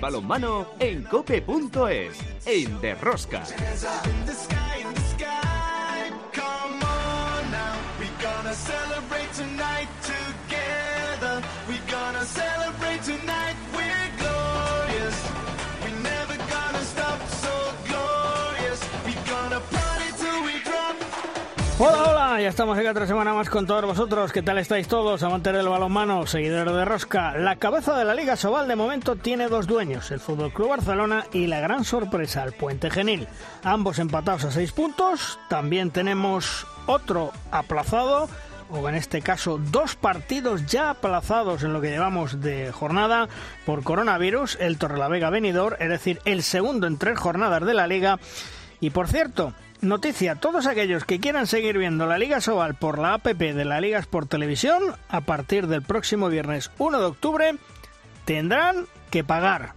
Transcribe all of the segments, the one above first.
balonmano en cope.es, en Derrosca. Hola, hola, ya estamos aquí otra semana más con todos vosotros. ¿Qué tal estáis todos? Amantes del balonmano, seguidores de Rosca. La cabeza de la Liga Sobal de momento tiene dos dueños, el Fútbol Club Barcelona y la gran sorpresa, el Puente Genil. Ambos empatados a seis puntos. También tenemos otro aplazado, o en este caso dos partidos ya aplazados en lo que llevamos de jornada por coronavirus, el Torrelavega Venidor, es decir, el segundo en tres jornadas de la Liga. Y por cierto, Noticia, todos aquellos que quieran seguir viendo la Liga Sobal por la APP de la Liga Sport Televisión, a partir del próximo viernes 1 de octubre, tendrán que pagar.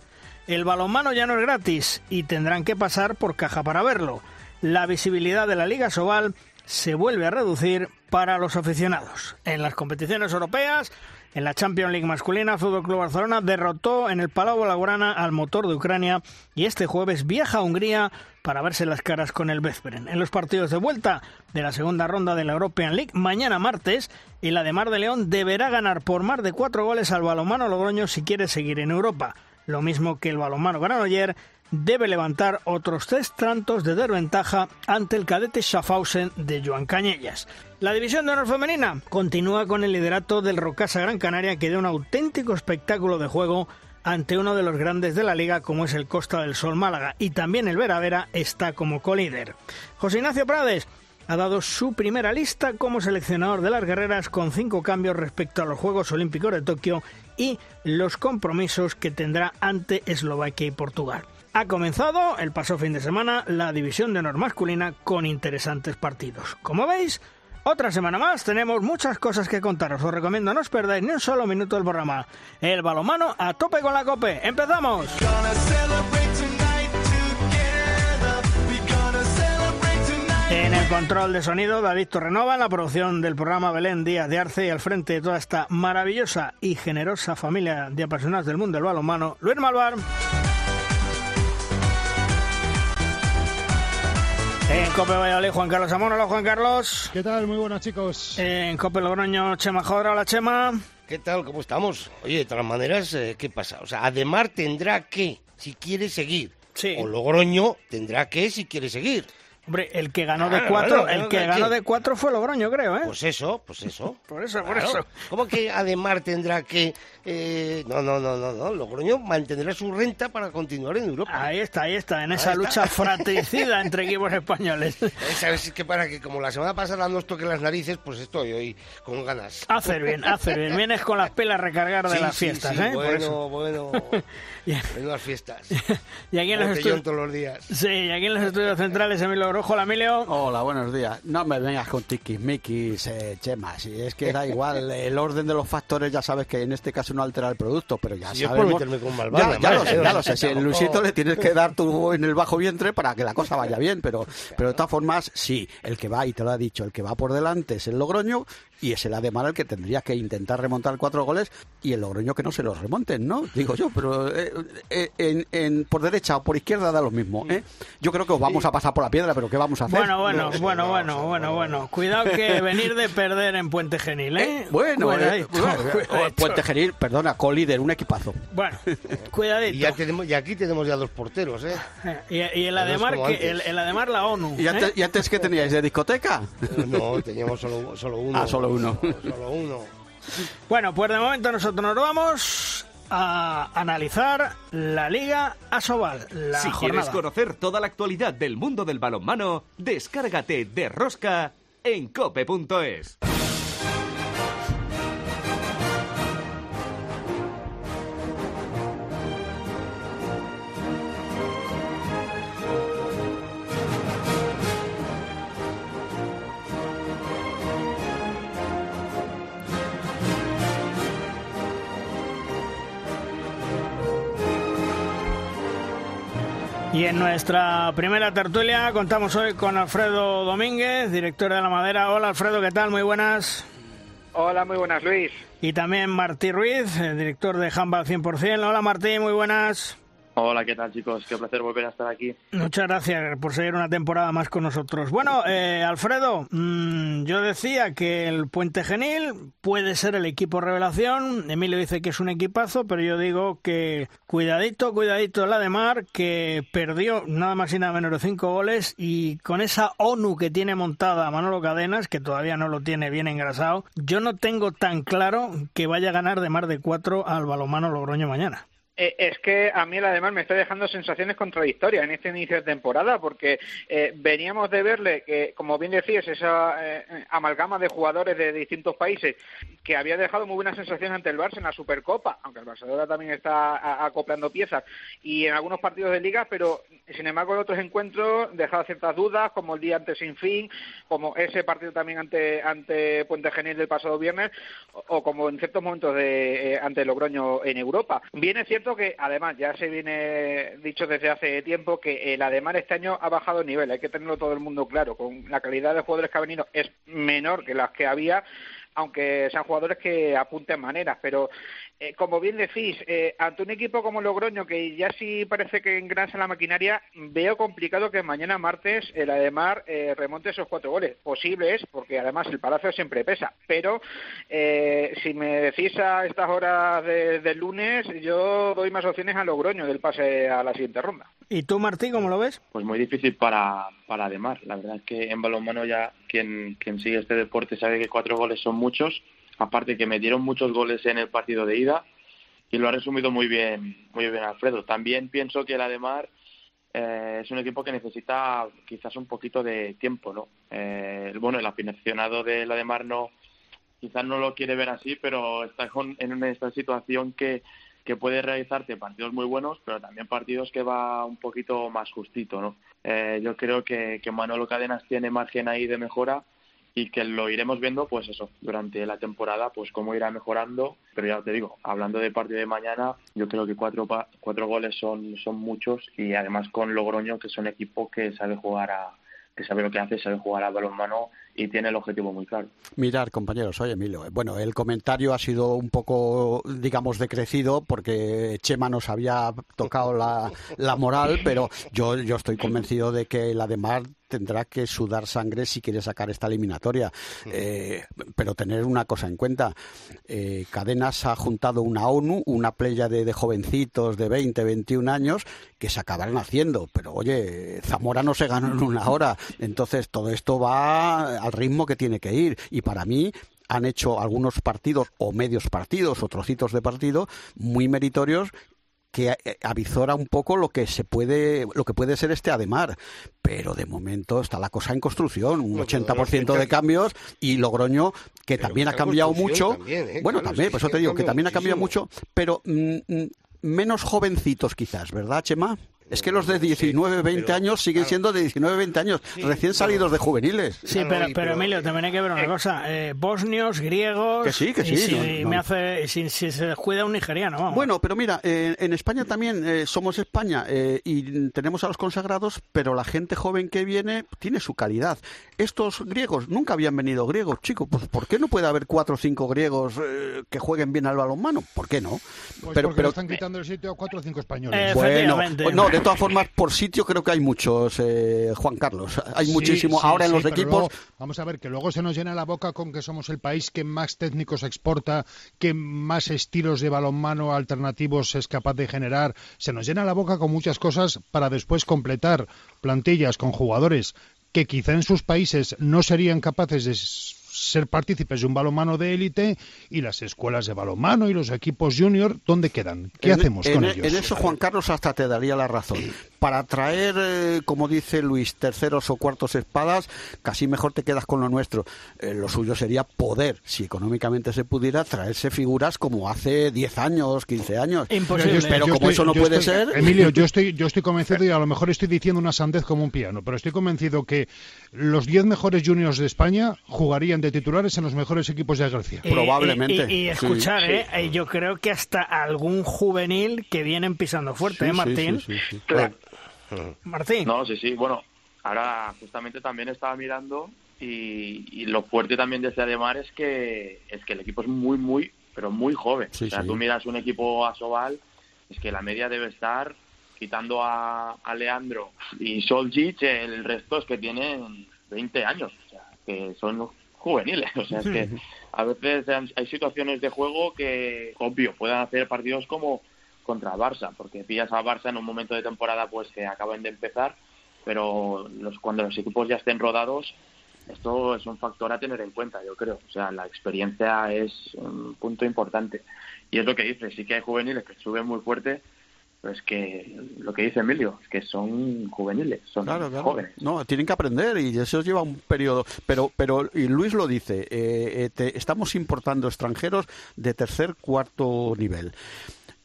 El balonmano ya no es gratis y tendrán que pasar por caja para verlo. La visibilidad de la Liga Sobal se vuelve a reducir para los aficionados. En las competiciones europeas, en la Champions League masculina, Fútbol Club Barcelona derrotó en el Palau Blaugrana al motor de Ucrania y este jueves viaja a Hungría para verse las caras con el Veszprem. En los partidos de vuelta de la segunda ronda de la European League, mañana martes, el Ademar de León deberá ganar por más de cuatro goles al balonmano Logroño si quiere seguir en Europa. Lo mismo que el balonmano Granoller debe levantar otros tres tantos de desventaja ante el cadete Schaffhausen de Joan Cañellas. La división de honor femenina continúa con el liderato del Rocasa Gran Canaria que da un auténtico espectáculo de juego ante uno de los grandes de la liga como es el Costa del Sol Málaga y también el Vera Vera está como colíder. José Ignacio Prades ha dado su primera lista como seleccionador de las guerreras con cinco cambios respecto a los Juegos Olímpicos de Tokio y los compromisos que tendrá ante Eslovaquia y Portugal. Ha comenzado el paso fin de semana la división de honor masculina con interesantes partidos. Como veis, otra semana más tenemos muchas cosas que contaros. Os recomiendo no os perdáis ni un solo minuto del programa. El balomano a tope con la cope. ¡Empezamos! En el control de sonido, David Torrenova, en la producción del programa Belén Díaz de Arce y al frente de toda esta maravillosa y generosa familia de apasionados del mundo del balonmano, Luis Malvar. En Cope Valladolid, Juan Carlos Amón. Hola, Juan Carlos. ¿Qué tal? Muy buenos, chicos. En Cope Logroño, Chema Jodra. Hola, Chema. ¿Qué tal? ¿Cómo estamos? Oye, de todas maneras, eh, ¿qué pasa? O sea, Ademar tendrá que, si quiere seguir. Sí. O Logroño tendrá que, si quiere seguir. Hombre, el que ganó de cuatro, claro, el que ganó de cuatro fue Logroño, creo, ¿eh? Pues eso, pues eso. por eso, por eso. ¿Cómo que Ademar tendrá que...? eh, no, no, no, no, no. Logroño mantendrá su renta para continuar en Europa. Ahí está, ahí está, en esa Ahí está. lucha fratricida entre equipos españoles. Eh, ¿Sabes? Es que para que como la semana pasada no os toque las narices, pues estoy hoy con ganas. Hacer bien, hacer bien. Vienes con las pilas a recargar de Sí, las sí, fiestas, sí, ¿eh? Por eso. Bueno, bueno. Menudas fiestas. y aquí en los estudios... todos los días. Sí, y aquí en los estudios centrales, Emilio La Emilio. Hola, buenos días. No me vengas con tiquismiquis, eh, Chema. Si es que da igual, el orden de los factores ya sabes que en este caso no altera el producto, pero ya Si yo por sabemos... meterme con Malvarna, ya, ya lo sé, ya lo sé. Si el Luisito le tienes que dar tú en el bajo vientre para que la cosa vaya bien, pero, pero de todas formas, sí, el que va, y te lo ha dicho, el que va por delante es el Logroño y es el Ademar el que tendría que intentar remontar cuatro goles y el Logroño que no se los remonten, ¿no? Digo yo, pero eh, eh, en, en- por derecha o por izquierda da lo mismo, ¿eh? Yo creo que os vamos a pasar por la piedra, pero ¿qué vamos a hacer? Bueno, bueno, No, bueno, no, bueno, no, bueno, no. bueno. Cuidado que venir de perder en Puente Genil, ¿eh? Eh, bueno, eh, Cuidadito. Puente Genil, perdona, colíder, un equipazo. Bueno, Y, cuidadito. ya tenemos, y aquí tenemos ya dos porteros, ¿eh? Y, y el Ademar, que, el, el Ademar la ONU. ¿Y antes, y antes qué teníais? ¿De discoteca? No, teníamos solo, solo uno. Ah, solo uno. Solo uno. Bueno, pues de momento nosotros nos vamos a analizar la Liga Asobal, la si jornada. quieres conocer toda la actualidad del mundo del balonmano, descárgate de Rosca en cope.es. Y en nuestra primera tertulia contamos hoy con Alfredo Domínguez, director de La Madera. Hola Alfredo, ¿qué tal? Muy buenas. Hola, muy buenas, Luis. Y también Martí Ruiz, director de Handball 100%. Hola Martí, muy buenas. Hola, ¿qué tal chicos? Qué placer volver a estar aquí. Muchas gracias por seguir una temporada más con nosotros. Bueno, eh, Alfredo, mmm, yo decía que el Puente Genil puede ser el equipo revelación. Emilio dice que es un equipazo, pero yo digo que cuidadito, cuidadito la de Mar, que perdió nada más y nada menos de cinco goles y con esa ONU que tiene montada Manolo Cadenas, que todavía no lo tiene bien engrasado, yo no tengo tan claro que vaya a ganar de Mar de cuatro al balomano Logroño mañana. Eh, es que a mí además me está dejando sensaciones contradictorias en este inicio de temporada, porque eh, veníamos de verle que, como bien decías, esa eh, amalgama de jugadores de distintos países que había dejado muy buenas sensaciones ante el Barça en la Supercopa, aunque el Barcelona también está acoplando piezas, y en algunos partidos de liga, pero sin embargo en otros encuentros dejaba ciertas dudas, como el día antes sin fin, como ese partido también ante, ante Puente Genil del pasado viernes, o, o como en ciertos momentos de, ante Logroño en Europa. Viene cierto que, además, ya se viene dicho desde hace tiempo que el Ademar este año ha bajado el nivel, hay que tenerlo todo el mundo claro, con la calidad de jugadores que ha venido es menor que las que había aunque sean jugadores que apunten maneras, pero eh, como bien decís, eh, ante un equipo como Logroño, que ya sí parece que engrasa la maquinaria, veo complicado que mañana martes el Ademar eh, remonte esos cuatro goles. Posible es, porque además el Palacio siempre pesa, pero eh, si me decís a estas horas del de lunes, yo doy más opciones a Logroño del pase a la siguiente ronda. ¿Y tú, Martín, cómo lo ves? Pues muy difícil para, para Ademar. La verdad es que en balonmano ya quien, quien sigue este deporte sabe que cuatro goles son muchos aparte que metieron muchos goles en el partido de ida y lo ha resumido muy bien muy bien Alfredo. También pienso que el Ademar eh, es un equipo que necesita quizás un poquito de tiempo, ¿no? Eh, bueno, el aficionado del Ademar no quizás no lo quiere ver así, pero está en esta situación que, que puede realizarte partidos muy buenos, pero también partidos que va un poquito más justito, ¿no? Eh, yo creo que, que Manolo Cadenas tiene margen ahí de mejora y que lo iremos viendo, pues eso, durante la temporada, pues cómo irá mejorando. Pero ya te digo, hablando de partido de mañana, yo creo que cuatro, cuatro goles son, son muchos y además con Logroño, que es un equipo que sabe jugar a, que sabe lo que hace, sabe jugar a balonmano y tiene el objetivo muy claro. Mirar, compañeros, oye Emilio, bueno, el comentario ha sido un poco, digamos, decrecido porque Chema nos había tocado la, la moral, pero yo, yo estoy convencido de que la de Mar tendrá que sudar sangre si quiere sacar esta eliminatoria. Eh, pero tener una cosa en cuenta, eh, Cadenas ha juntado una ONU, una playa de, de, jovencitos de 20, 21 años que se acabarán haciendo. Pero oye, Zamora no se ganó en una hora. Entonces todo esto va al ritmo que tiene que ir. Y para mí han hecho algunos partidos o medios partidos o trocitos de partido muy meritorios que avizora un poco lo que se puede lo que puede ser este Ademar pero de momento está la cosa en construcción un 80% de cambios y Logroño que pero también ha cambiado mucho también, ¿eh? bueno claro, también por eso te digo que también muchísimo. ha cambiado mucho pero mm, mm, menos jovencitos quizás verdad Chema es que los de 19, 20 pero, años siguen claro. siendo de 19, 20 años, Sí, recién pero- salidos de juveniles. Sí, Claro, pero, pero pero- Emilio, también hay que ver una cosa. Eh, bosnios, griegos... Que sí, que y sí, si no, no. me hace, si, si se descuida un nigeriano, vamos. Bueno, pero mira, eh, en España también eh, somos España eh, y tenemos a los consagrados, pero la gente joven que viene tiene su calidad. Estos griegos nunca habían venido griegos, chicos. Pues ¿por qué no puede haber cuatro o cinco griegos eh, que jueguen bien al balonmano? ¿Por qué no? Pues pero, porque pero le están quitando el sitio a cuatro o cinco españoles. Eh, bueno, Efectivamente. no, de todas formas, por sitio creo que hay muchos, eh, Juan Carlos. Hay Sí, muchísimo. sí, Ahora en sí, los equipos. luego, vamos a ver, que luego se nos llena la boca con que somos el país que más técnicos exporta, que más estilos de balonmano alternativos es capaz de generar. Se nos llena la boca con muchas cosas para después completar plantillas con jugadores que quizá en sus países no serían capaces de ser partícipes de un balonmano de élite y las escuelas de balonmano y los equipos junior, ¿dónde quedan? ¿Qué En- hacemos en, con en ellos? eso, Juan Carlos, hasta te daría la razón. Para traer, eh, como dice Luis, terceros o cuartos espadas, casi mejor te quedas con lo nuestro. Eh, lo suyo sería poder, si económicamente se pudiera, traerse figuras como hace 10 años, 15 años. Imposible. Pero Yo como estoy- eso no puede estoy- ser... Emilio, yo estoy, yo estoy convencido y a lo mejor estoy diciendo una sandez como un piano, pero estoy convencido que los 10 mejores juniors de España jugarían de titulares en los mejores equipos de Grecia. Y- probablemente. Y, y- escuchar, sí. ¿eh? Eh, Yo creo que hasta algún juvenil que vienen pisando fuerte, Sí, ¿eh, Martín? sí, sí, sí. Claro. Martín. No, sí, sí. Bueno, ahora justamente también estaba mirando y, y lo fuerte también de este Ademar es que es que el equipo es muy, muy, pero muy joven. Sí, o sea, sí. tú miras un equipo Asobal, es que la media debe estar quitando a, a Leandro y Soljic, el resto es que tienen 20 años, o sea, que son juveniles. O sea, es que a veces hay situaciones de juego que, obvio, pueden hacer partidos como contra Barça, porque pillas a Barça en un momento de temporada pues que acaban de empezar, pero los, cuando los equipos ya estén rodados, esto es un factor a tener en cuenta, yo creo. O sea, la experiencia es un punto importante. Y es lo que dice, sí que hay juveniles que suben muy fuerte, pero es que lo que dice Emilio, es que son juveniles, son jóvenes. No, tienen que aprender y eso lleva un periodo. Pero, pero y Luis lo dice, eh, eh estamos importando extranjeros de tercer, cuarto nivel.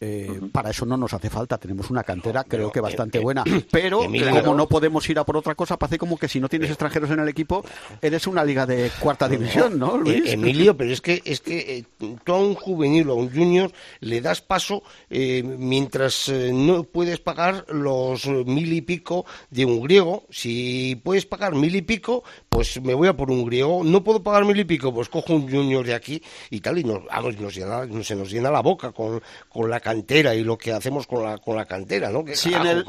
Eh, para eso no nos hace falta, tenemos una cantera creo que bastante buena, pero como no podemos ir a por otra cosa, parece como que si no tienes extranjeros en el equipo, eres una liga de cuarta división, ¿no, Luis? Eh, Emilio, pero es que es que eh, tú a un juvenil o a un junior le das paso mientras no puedes pagar los mil y pico de un griego. Si puedes pagar mil y pico, pues me voy a por un griego. No puedo pagar mil y pico, pues cojo un junior de aquí y tal, y nos, vamos, nos se nos llena la boca con, con la cantera y lo que hacemos con la, con la cantera, ¿no? si, en el,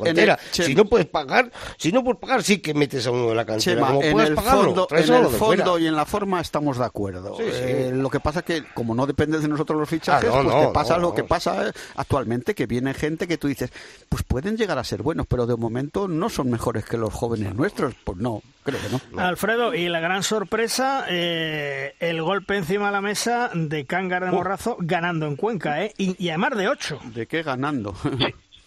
si no puedes pagar, si no puedes pagar, sí que metes a uno de la cantera. en el fondo, en el fondo y en la forma estamos de acuerdo. Eh, lo que pasa que, como no depende de nosotros los fichajes, ah, pues te pasa lo que pasa actualmente, que viene gente que tú dices, pues pueden llegar a ser buenos, pero de momento no son mejores que los jóvenes nuestros. Pues no, creo que no. Alfredo, y la gran sorpresa, eh, el golpe encima de la mesa de Cángar de Morrazo ganando en Cuenca, ¿eh? Y, y además de ¿De qué ganando?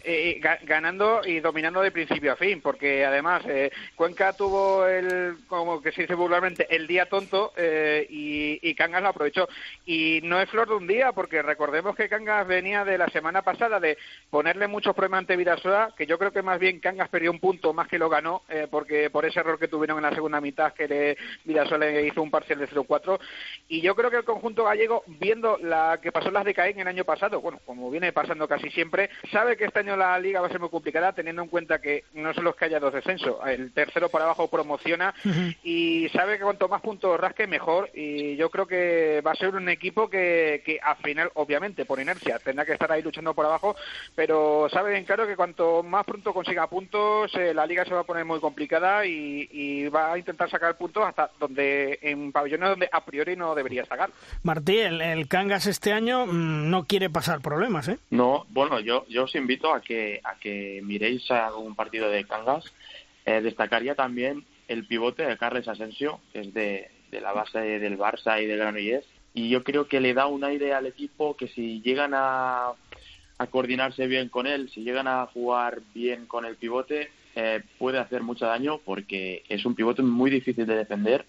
Eh, ganando y dominando de principio a fin, porque además eh, Cuenca tuvo el, como que se dice vulgarmente, el día tonto eh, y, y, Cangas lo aprovechó. Y no es flor de un día, porque recordemos que Cangas venía de la semana pasada de ponerle muchos problemas ante Vidasoa, que yo creo que más bien Cangas perdió un punto más que lo ganó, eh, porque por ese error que tuvieron en la segunda mitad, que le, Vidasoa le hizo un parcial de 0-4. Y yo creo que el conjunto gallego, viendo la que pasó las de Caín el año pasado, bueno, como viene pasando casi siempre, sabe que este año la liga va a ser muy complicada teniendo en cuenta que no solo es que haya dos descensos, el tercero por abajo promociona y sabe que cuanto más puntos rasque mejor y yo creo que va a ser un equipo que, que al final, obviamente, por inercia, tendrá que estar ahí luchando por abajo, pero sabe bien claro que cuanto más pronto consiga puntos, eh, la liga se va a poner muy complicada y, y, va a intentar sacar puntos hasta donde en pabellones donde a priori no debería sacar. Martí, el, el Cangas este año mm, no quiere pasar problemas, ¿eh? No, bueno, yo, yo os invito a que, a que miréis algún partido de Cangas. Eh, destacaría también el pivote de Carles Asensio, que es de, de la base del Barça y del Granollers. Y yo creo que le da un aire al equipo que si llegan a, a coordinarse bien con él, si llegan a jugar bien con el pivote, eh, puede hacer mucho daño porque es un pivote muy difícil de defender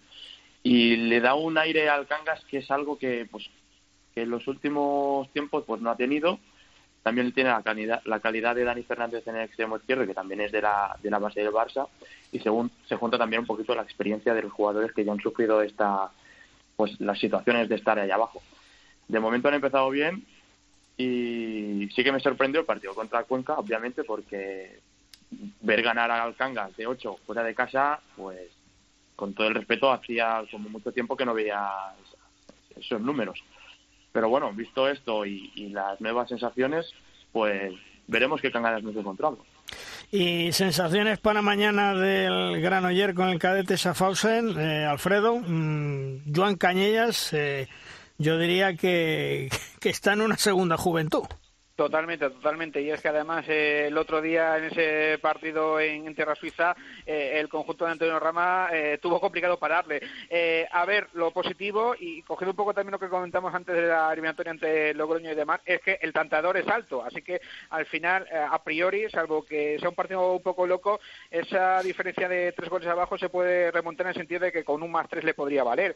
y le da un aire al Cangas que es algo que pues que en los últimos tiempos pues no ha tenido también tiene la calidad, la calidad de Dani Fernández en el extremo izquierdo, que también es de la, de la base del Barça, y según se junta también un poquito la experiencia de los jugadores que ya han sufrido esta, pues las situaciones de estar allá abajo. De momento han empezado bien y sí que me sorprendió el partido contra Cuenca, obviamente, porque ver ganar al Cangas de 8 fuera de casa, pues con todo el respeto, hacía como mucho tiempo que no veía esos números. Pero bueno, visto esto y, las nuevas sensaciones, pues veremos qué cangadas nos encontramos. Y sensaciones para mañana del Granoller con el cadete Schaffhausen, eh, Alfredo, mm, Joan Cañellas, eh, yo diría que, que está en una segunda juventud. Totalmente, totalmente. Y es que además eh, el otro día en ese partido en, Tierra Suiza, eh, el conjunto de Antonio Rama eh, tuvo complicado pararle. a ver, lo positivo, y cogiendo un poco también lo que comentamos antes de la eliminatoria entre Logroño y demás, es que el tantador es alto. Así que al final, a priori, salvo que sea un partido un poco loco, esa diferencia de tres goles abajo se puede remontar en el sentido de que con un más tres le podría valer.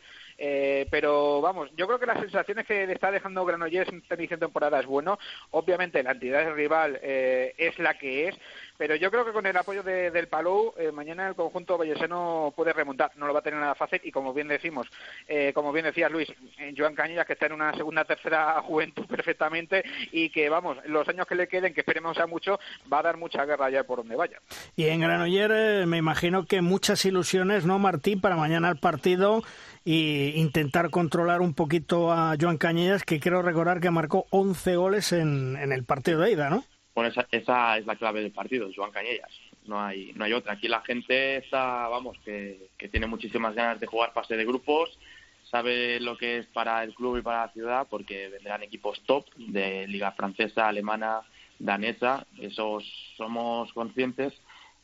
pero vamos, yo creo que las sensaciones que le está dejando Granollers en esta de temporada es bueno obviamente la entidad rival eh, es la que es, pero yo creo que con el apoyo del Palou, eh, mañana el conjunto vallesano puede remontar, no lo va a tener nada fácil y como bien decimos, eh, como bien decía Luis, Joan Cañillas que está en una segunda, tercera juventud perfectamente y que vamos, los años que le queden, que esperemos sea mucho, va a dar mucha guerra ya por donde vaya. Y en Granoller me imagino que muchas ilusiones, ¿no, Martín, para mañana el partido y intentar controlar un poquito a Joan Cañellas, que quiero recordar que marcó 11 goles en, en el partido de ida, ¿no? Bueno, esa, esa es la clave del partido, Joan Cañellas. No hay, no hay otra. Aquí la gente está, vamos, que, que tiene muchísimas ganas de jugar fase de grupos, sabe lo que es para el club y para la ciudad, porque vendrán equipos top de liga francesa, alemana, danesa, esos somos conscientes.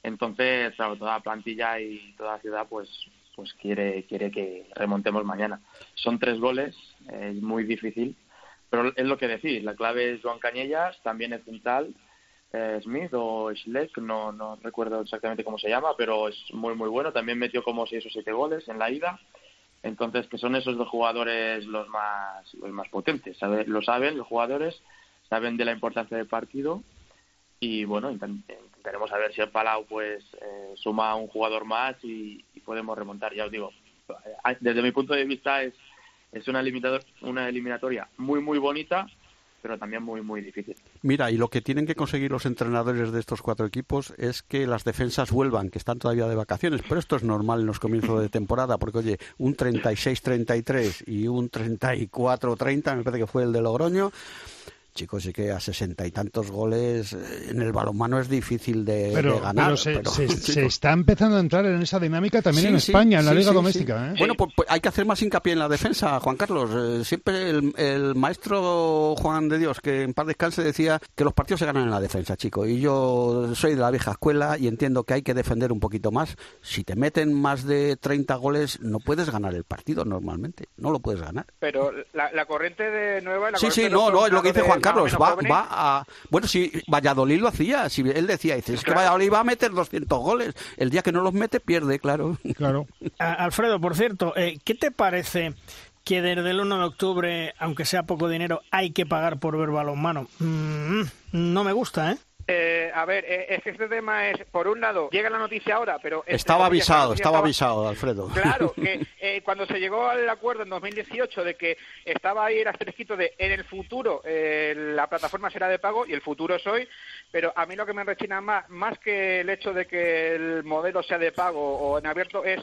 Entonces, claro, toda la plantilla y toda la ciudad, pues, pues quiere, quiere que remontemos mañana. Son tres goles, es muy difícil, pero es lo que decís, la clave es Joan Cañellas, también es central, eh, Smith o Schleck, no, no recuerdo exactamente cómo se llama, pero es muy muy bueno, también metió como seis o siete goles en la ida, entonces que son esos dos jugadores los más, los más potentes, ¿sabe? lo saben los jugadores, saben de la importancia del partido y bueno, intentaremos a ver si el Palau pues eh, suma un jugador más y, y podemos remontar, ya os digo, desde mi punto de vista es es una, una eliminatoria muy, muy bonita, pero también muy, muy difícil. Mira, y lo que tienen que conseguir los entrenadores de estos cuatro equipos es que las defensas vuelvan, que están todavía de vacaciones, pero esto es normal en los comienzos de temporada, porque oye, un 36-33 y un 34-30, me parece que fue el de Logroño, chicos, sí que a sesenta y tantos goles eh, en el balonmano es difícil de, ganar. Pero se, está empezando a entrar en esa dinámica también en España, en la Liga Doméstica. ¿eh? Bueno, pues, pues, hay que hacer más hincapié en la defensa, Juan Carlos. Eh, siempre el, maestro Juan de Dios, que en paz descanse, decía que los partidos se ganan en la defensa, chico. Y yo soy de la vieja escuela y entiendo que hay que defender un poquito más. Si te meten más de 30 goles, no puedes ganar el partido normalmente. No lo puedes ganar. Pero la, corriente de Nueva... La sí, sí, no, no, es lo que dice Juan Carlos, va, va a... Bueno, si Valladolid lo hacía, si él decía, dice, es que Valladolid va a meter 200 goles, el día que no los mete pierde, claro. Claro. Alfredo, por cierto, eh, ¿qué te parece que desde el 1 de octubre, aunque sea poco dinero, hay que pagar por ver balonmano? Mm, no me gusta, ¿eh? Eh, a ver, eh, es que este tema es, por un lado, llega la noticia ahora, pero... Estaba avisado, estaba, avisado, Alfredo. Claro, que eh, cuando se llegó al acuerdo en 2018 de que estaba ahí el asterisquito de en el futuro la plataforma será de pago, y el futuro es hoy, pero a mí lo que me rechina más, más que el hecho de que el modelo sea de pago o en abierto, es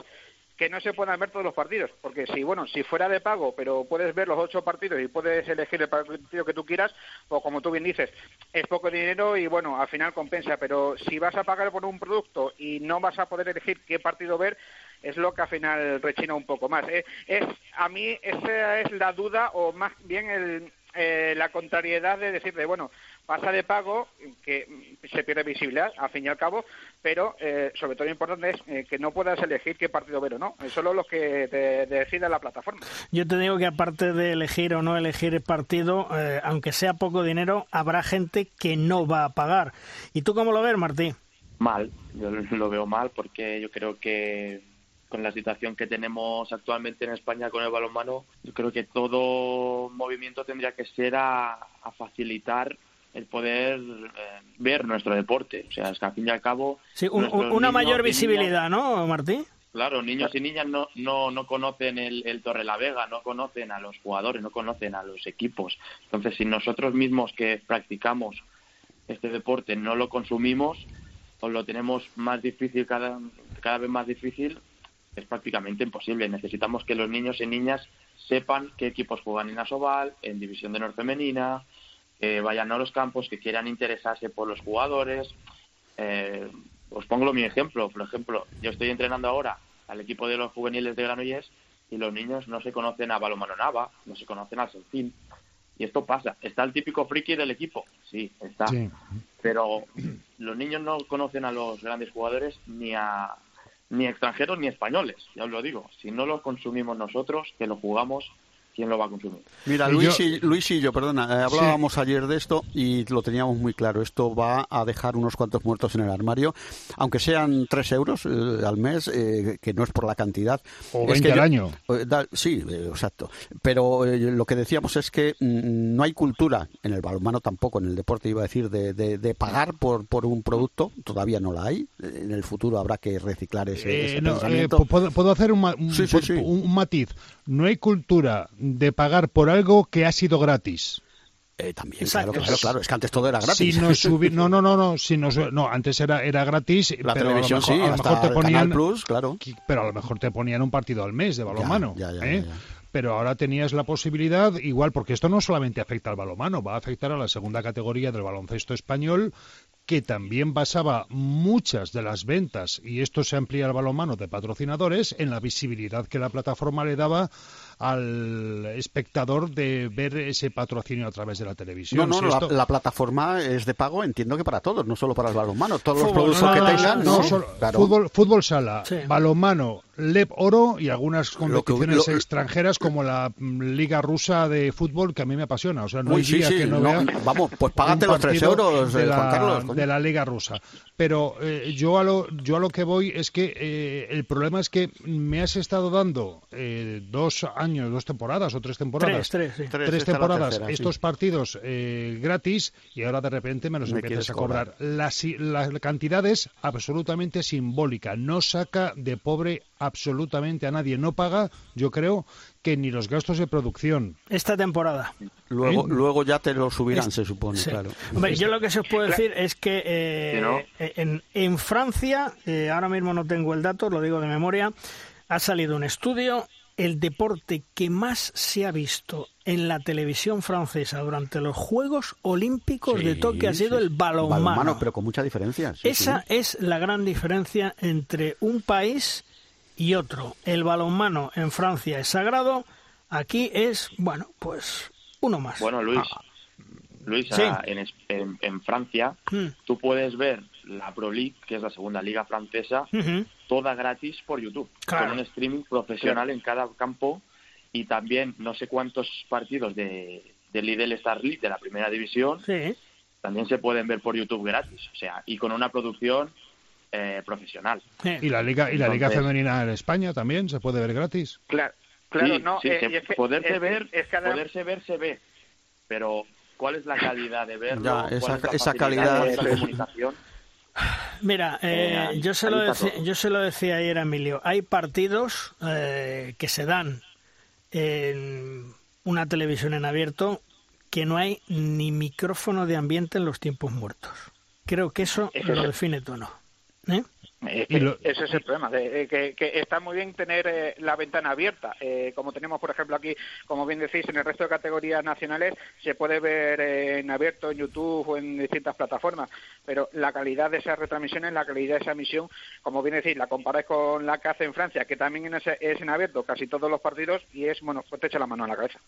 que no se puedan ver todos los partidos, porque si bueno, si fuera de pago, pero puedes ver los ocho partidos y puedes elegir el partido que tú quieras, o como tú bien dices, es poco dinero y bueno, al final compensa, pero si vas a pagar por un producto y no vas a poder elegir qué partido ver, es lo que al final rechina un poco más. ¿eh? Es a mí esa es la duda o más bien el, eh, la contrariedad de decirle, bueno, pasa de pago, que se pierde visibilidad, al fin y al cabo, pero eh, sobre todo lo importante es eh, que no puedas elegir qué partido ver o no, es solo lo que te, decide la plataforma. Yo te digo que aparte de elegir o no elegir el partido, aunque sea poco dinero, habrá gente que no va a pagar. ¿Y tú cómo lo ves, Martín? Mal, yo lo veo mal porque yo creo que con la situación que tenemos actualmente en España con el balonmano, yo creo que todo movimiento tendría que ser a, facilitar el poder eh, ver nuestro deporte. O sea, es que al fin y al cabo... Sí, una mayor visibilidad, ¿no, Martín? Claro, niños y niñas no, no, no conocen el, el Torre la Vega, no conocen a los jugadores, no conocen a los equipos. Entonces, si nosotros mismos que practicamos este deporte no lo consumimos, o lo tenemos más difícil, cada, cada vez más difícil, es prácticamente imposible. Necesitamos que los niños y niñas sepan qué equipos juegan en Asobal, en División de Honor Femenina, que vayan a los campos, que quieran interesarse por los jugadores. Eh, os pongo mi ejemplo. Por ejemplo, yo estoy entrenando ahora al equipo de los juveniles de Granollers y los niños no se conocen a Balomano Nava, no se conocen al Senfín. Y esto pasa. ¿Está el típico friki del equipo? Sí, está. Pero los niños no conocen a los grandes jugadores ni a, ni extranjeros ni españoles, ya os lo digo. Si no los consumimos nosotros, que lo jugamos, ¿quién lo va a consumir? Mira, Luis, y, Luis y yo, perdona, eh, hablábamos ayer de esto y lo teníamos muy claro. Esto va a dejar unos cuantos muertos en el armario, aunque sean tres euros eh, al mes, eh, que no es por la cantidad. O 20 al año. sí, exacto. Pero lo que decíamos es que mm, no hay cultura, en el balonmano tampoco, en el deporte iba a decir, de, de, pagar por, por un producto. Todavía no la hay. En el futuro habrá que reciclar ese, pensamiento. ¿puedo, hacer un, un matiz? No hay cultura de pagar por algo que ha sido gratis. Eh, también, claro, claro, es que antes todo era gratis. Si no, no, no, no, no, si no, antes era, era gratis. La televisión sí, a lo mejor te ponían, Plus, claro. Pero a lo mejor te ponían un partido al mes de balonmano. ¿eh? pero ahora tenías la posibilidad, igual, porque esto no solamente afecta al balonmano, va a afectar a la segunda categoría del baloncesto español, que también basaba muchas de las ventas, y esto se amplía al balonmano de patrocinadores, en la visibilidad que la plataforma le daba al espectador de ver ese patrocinio a través de la televisión. No, no, Si la, esto- la plataforma es de pago, entiendo que para todos, no solo para el balonmano. Todos los productos no, que tengan, no ¿no? solo- Claro. fútbol, fútbol sala, Sí. balonmano, LEP Oro y algunas que- competiciones lo- extranjeras como la Liga Rusa de Fútbol que a mí me apasiona. O sea, no hay sí, día sí, que no, no, vea vamos, pues págate los tres euros, de eh, la, Juan Carlos, coño. de la Liga Rusa. Pero eh, yo, a lo, yo a lo que voy es que eh, el problema es que me has estado dando eh, dos años, dos temporadas o tres temporadas Tres, tres, sí. Tres, tres la temporadas tercera, sí. estos partidos eh, gratis y ahora de repente me los Me empiezas a cobrar. La, si- la cantidad es absolutamente simbólica, no saca de pobre absolutamente a nadie, no paga, yo creo, que ni los gastos de producción. Esta temporada. Luego, ¿Eh? luego ya te lo subirán, Es- se supone, Sí. claro. Hombre, yo lo que se os puedo decir es que eh, ¿no? en, en Francia, eh, ahora mismo no tengo el dato, lo digo de memoria, ha salido un estudio, el deporte que más se ha visto en la televisión francesa durante los Juegos Olímpicos de Tokio ha sido sí. el balonmano. pero con mucha diferencia. sí, Esa sí. es la gran diferencia entre un país y otro. El balonmano en Francia es sagrado, aquí es, bueno, pues uno más. Bueno, Luis, Luis, Sí. ah, en, en- en Francia Mm. tú puedes ver la Pro League, que es la segunda liga francesa, toda gratis por YouTube, Claro. con un streaming profesional en cada campo y también no sé cuántos partidos de, del Lidl Star League de la primera división Sí. también se pueden ver por YouTube gratis, o sea, y con una producción eh, profesional. Y la liga y la liga Entonces- femenina en España también se puede ver gratis. Claro, claro, Sí, no. sí, eh, es que- poderse es- ver, es cada- poderse ver se ve, pero ¿cuál es la calidad de verlo? Ya, ¿Cuál esa- es la esa calidad- ¿Cuál es la comunicación? Mira, eh, Eh, yo, se lo todo. yo se lo decía ayer a Emilio. Hay partidos eh, que se dan en una televisión en abierto que no hay ni micrófono de ambiente en los tiempos muertos. Creo que eso lo define todo. ¿Eh? Es Y que lo- ese es el problema, de- que, que está muy bien tener eh, la ventana abierta, eh, como tenemos, por ejemplo, aquí, como bien decís, en el resto de categorías nacionales se puede ver eh, en abierto, en YouTube o en distintas plataformas, pero la calidad de esas retransmisiones, la calidad de esa emisión, como bien decís, la comparáis con la que hace en Francia, que también es, es en abierto casi todos los partidos y es, bueno, pues te echa la mano a la cabeza.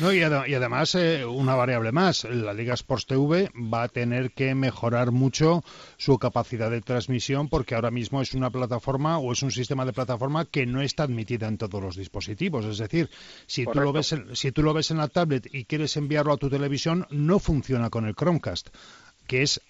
No, y, ade- y además, eh, una variable más, la Liga Sports TV va a tener que mejorar mucho su capacidad de transmisión porque ahora mismo es una plataforma o es un sistema de plataforma que no está admitida en todos los dispositivos. Es decir, si tú, lo ves en, si tú lo ves en la tablet y quieres enviarlo a tu televisión, no funciona con el Chromecast, que es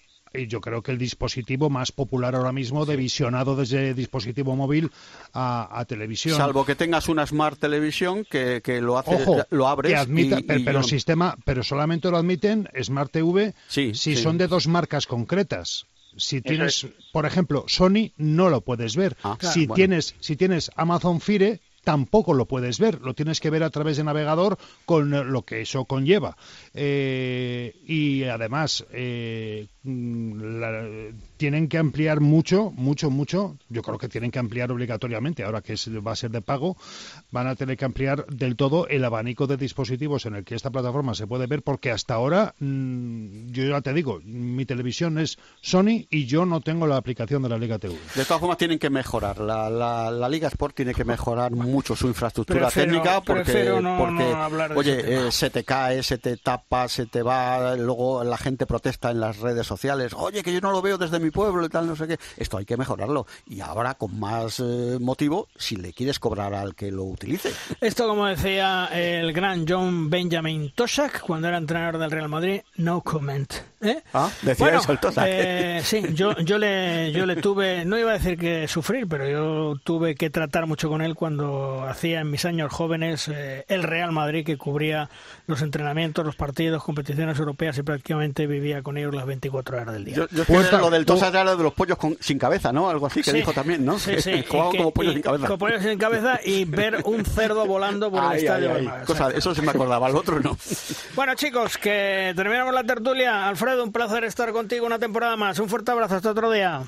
yo creo que el dispositivo más popular ahora mismo de visionado desde dispositivo móvil a, a televisión. Salvo que tengas una Smart Televisión que, que lo hace, Ojo, lo abres que admita, y- pero, y pero sistema, pero solamente lo admiten Smart TV Sí, si sí. son de dos marcas concretas. Si tienes, es. por ejemplo, Sony, no lo puedes ver. Ah, si bueno. tienes, si tienes Amazon Fire, tampoco lo puedes ver. Lo tienes que ver a través de navegador con eh, lo que eso conlleva. Eh, y además eh, mm, la- tienen que ampliar mucho, mucho, mucho. Yo creo que tienen que ampliar obligatoriamente. Ahora que va a ser de pago, van a tener que ampliar del todo el abanico de dispositivos en el que esta plataforma se puede ver, porque hasta ahora, mm, yo ya te digo, mi televisión es Sony y yo no tengo la aplicación de la Liga TV. De todas formas, tienen que mejorar. La, la, la Liga Sport tiene que mejorar mucho su infraestructura Prefiero- técnica porque, no- no oye, eh, se te cae, se te tapa, se te va, luego la gente protesta en las redes sociales. Oye, que yo no lo veo desde mi pueblo y tal, no sé qué. Esto hay que mejorarlo. Y ahora, con más eh, motivo, si le quieres cobrar al que lo utilice. Esto, como decía el gran John Benjamin Tosak cuando era entrenador del Real Madrid, no comment. ¿eh? Ah, decía Bueno, eso el Tosak. eh, sí, yo, yo, le, yo le tuve, no iba a decir que sufrir, pero yo tuve que tratar mucho con él cuando hacía en mis años jóvenes eh, el Real Madrid, que cubría los entrenamientos, los partidos, competiciones europeas y prácticamente vivía con ellos las 24 horas del día. Yo, yo es que Puerta- lo del era lo de los pollos con- sin cabeza, ¿no? Algo así que Sí, dijo también, ¿no? Sí, sí. Jugaban como pollos y- sin cabeza. Como pollos sin cabeza y ver un cerdo volando por el estadio. ay. Bernabéu. Cosa- eso se me acordaba, el otro no. Bueno, chicos, que terminamos la tertulia. Alfredo, un placer estar contigo una temporada más. Un fuerte abrazo, hasta otro día.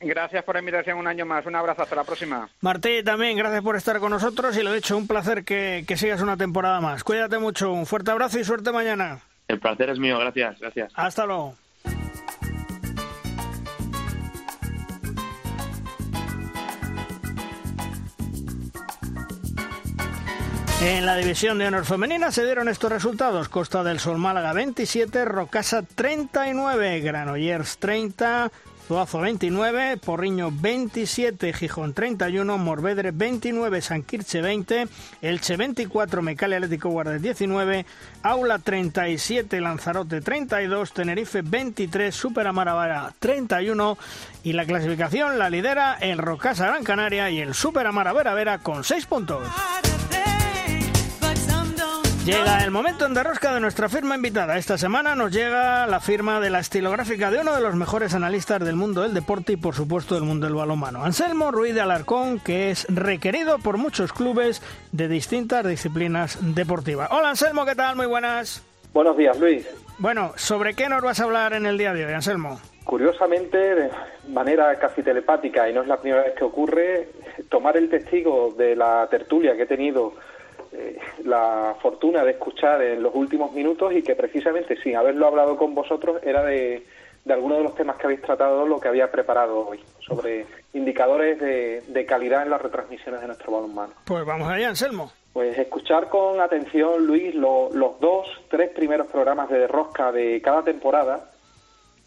Gracias por la invitación un año más. Un abrazo, hasta la próxima. Martí, también gracias por estar con nosotros y lo dicho, un placer que, que sigas una temporada más. Cuídate mucho, un fuerte abrazo y suerte mañana. El placer es mío, gracias, gracias. Hasta luego. En la división de honor femenina se dieron estos resultados. Costa del Sol Málaga 27, Rocasa 39, Granollers 30, Zuazo 29, Porriño 27, Gijón 31, Morvedre 29, Sanquirche 20, Elche 24, Mecale Atlético Guardia 19, Aula 37, Lanzarote 32, Tenerife 23, Super Amaravara 31 y la clasificación la lidera el Rocasa Gran Canaria y el Super Amara Vera Vera con 6 puntos. Llega el momento en derrosca de nuestra firma invitada. Esta semana nos llega la firma de la estilográfica de uno de los mejores analistas del mundo del deporte y por supuesto del mundo del balonmano. Anselmo Ruiz de Alarcón, que es requerido por muchos clubes de distintas disciplinas deportivas. Hola Anselmo, ¿qué tal? Muy buenas. Buenos días, Luis. Bueno, ¿sobre qué nos vas a hablar en el día de hoy, Anselmo? Curiosamente, de manera casi telepática, y no es la primera vez que ocurre, tomar el testigo de la tertulia que he tenido eh, la fortuna de escuchar en los últimos minutos y que precisamente sin haberlo hablado con vosotros era de, de algunos de los temas que habéis tratado lo que había preparado hoy sobre indicadores de, calidad en las retransmisiones de nuestro balonmano. Pues vamos allá, Anselmo. Pues escuchar con atención, Luis, los dos, tres primeros programas de Rosca de cada temporada,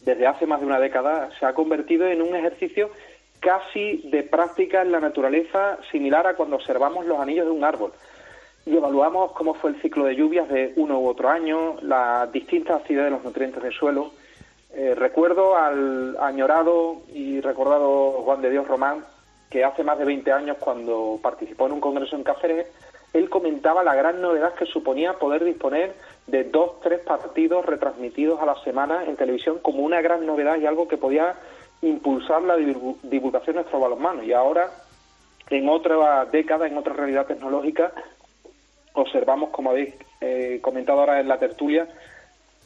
desde hace más de una década, se ha convertido en un ejercicio casi de práctica en la naturaleza similar a cuando observamos los anillos de un árbol y evaluamos cómo fue el ciclo de lluvias de uno u otro año, las distintas actividades de los nutrientes del suelo. Eh, recuerdo al añorado y recordado Juan de Dios Román, que hace más de 20 años, cuando participó en un congreso en Cáceres, él comentaba la gran novedad que suponía poder disponer de dos, tres partidos retransmitidos a la semana en televisión como una gran novedad y algo que podía impulsar la divulgación de nuestro balonmano. Y ahora, en otra década, en otra realidad tecnológica, observamos, como habéis eh, comentado ahora en la tertulia,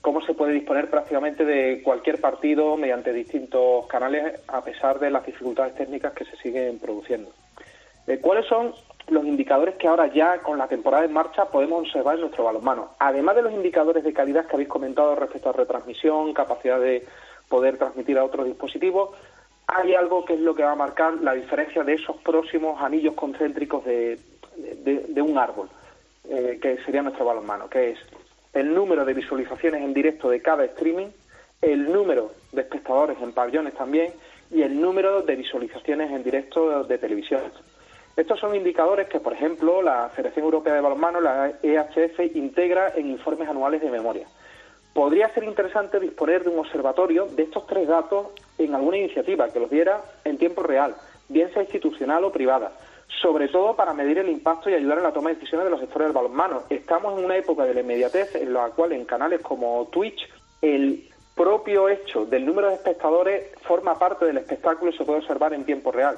cómo se puede disponer prácticamente de cualquier partido mediante distintos canales a pesar de las dificultades técnicas que se siguen produciendo. Eh, ¿Cuáles son los indicadores que ahora ya con la temporada en marcha podemos observar en nuestro balonmano? Además de los indicadores de calidad que habéis comentado respecto a retransmisión, capacidad de poder transmitir a otros dispositivos, hay algo que es lo que va a marcar la diferencia de esos próximos anillos concéntricos de un árbol. Eh, que sería nuestro balonmano, que es el número de visualizaciones en directo de cada streaming, el número de espectadores en pabellones también y el número de visualizaciones en directo de televisión. Estos son indicadores que, por ejemplo, la Federación Europea de Balonmano, la EHF, integra en informes anuales de memoria. Podría ser interesante disponer de un observatorio de estos tres datos en alguna iniciativa que los diera en tiempo real, bien sea institucional o privada, sobre todo para medir el impacto y ayudar en la toma de decisiones de los sectores del balonmano. Estamos en una época de la inmediatez en la cual en canales como Twitch el propio hecho del número de espectadores forma parte del espectáculo y se puede observar en tiempo real.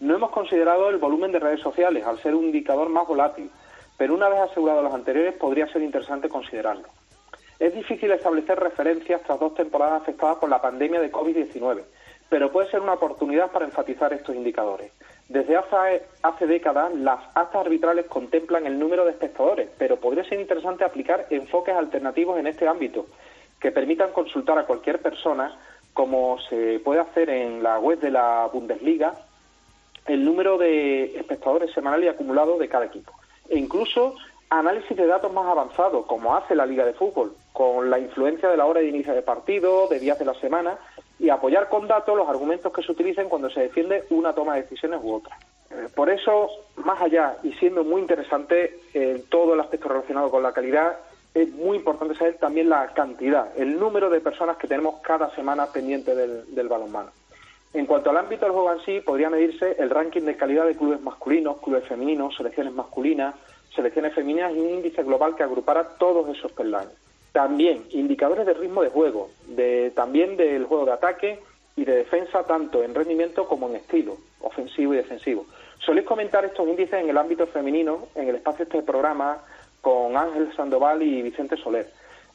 No hemos considerado el volumen de redes sociales al ser un indicador más volátil, pero una vez asegurado los anteriores podría ser interesante considerarlo. Es difícil establecer referencias tras dos temporadas afectadas por la pandemia de COVID-19, pero puede ser una oportunidad para enfatizar estos indicadores. Desde hace, décadas, las actas arbitrales contemplan el número de espectadores, pero podría ser interesante aplicar enfoques alternativos en este ámbito, que permitan consultar a cualquier persona, como se puede hacer en la web de la Bundesliga, el número de espectadores semanal y acumulado de cada equipo. E incluso análisis de datos más avanzados, como hace la Liga de Fútbol, con la influencia de la hora de inicio de partido, de días de la semana, y apoyar con datos los argumentos que se utilicen cuando se defiende una toma de decisiones u otra. Eh, por eso, más allá y siendo muy interesante eh, todo el aspecto relacionado con la calidad, es muy importante saber también la cantidad, el número de personas que tenemos cada semana pendiente del, del balonmano. En cuanto al ámbito del juego en sí, podría medirse el ranking de calidad de clubes masculinos, clubes femeninos, selecciones masculinas, selecciones femeninas y un índice global que agrupara todos esos peldaños. También indicadores de ritmo de juego, de, también del juego de ataque y de defensa, tanto en rendimiento como en estilo, ofensivo y defensivo. Soléis comentar estos índices en el ámbito femenino, en el espacio de este programa, con Ángel Sandoval y Vicente Soler.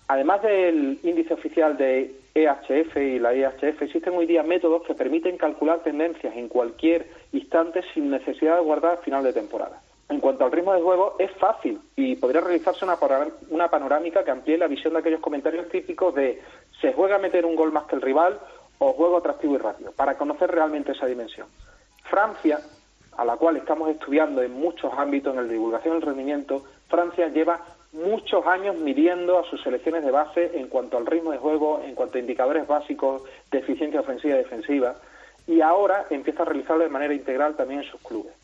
Además del índice oficial de EHF y la EHF, existen hoy día métodos que permiten calcular tendencias en cualquier instante sin necesidad de guardar final de temporada. En cuanto al ritmo de juego, es fácil y podría realizarse una, una panorámica que amplíe la visión de aquellos comentarios típicos de se juega a meter un gol más que el rival o juego atractivo y rápido, para conocer realmente esa dimensión. Francia, a la cual estamos estudiando en muchos ámbitos en la divulgación del rendimiento, Francia lleva muchos años midiendo a sus selecciones de base en cuanto al ritmo de juego, en cuanto a indicadores básicos de eficiencia ofensiva y defensiva, y ahora empieza a realizarlo de manera integral también en sus clubes.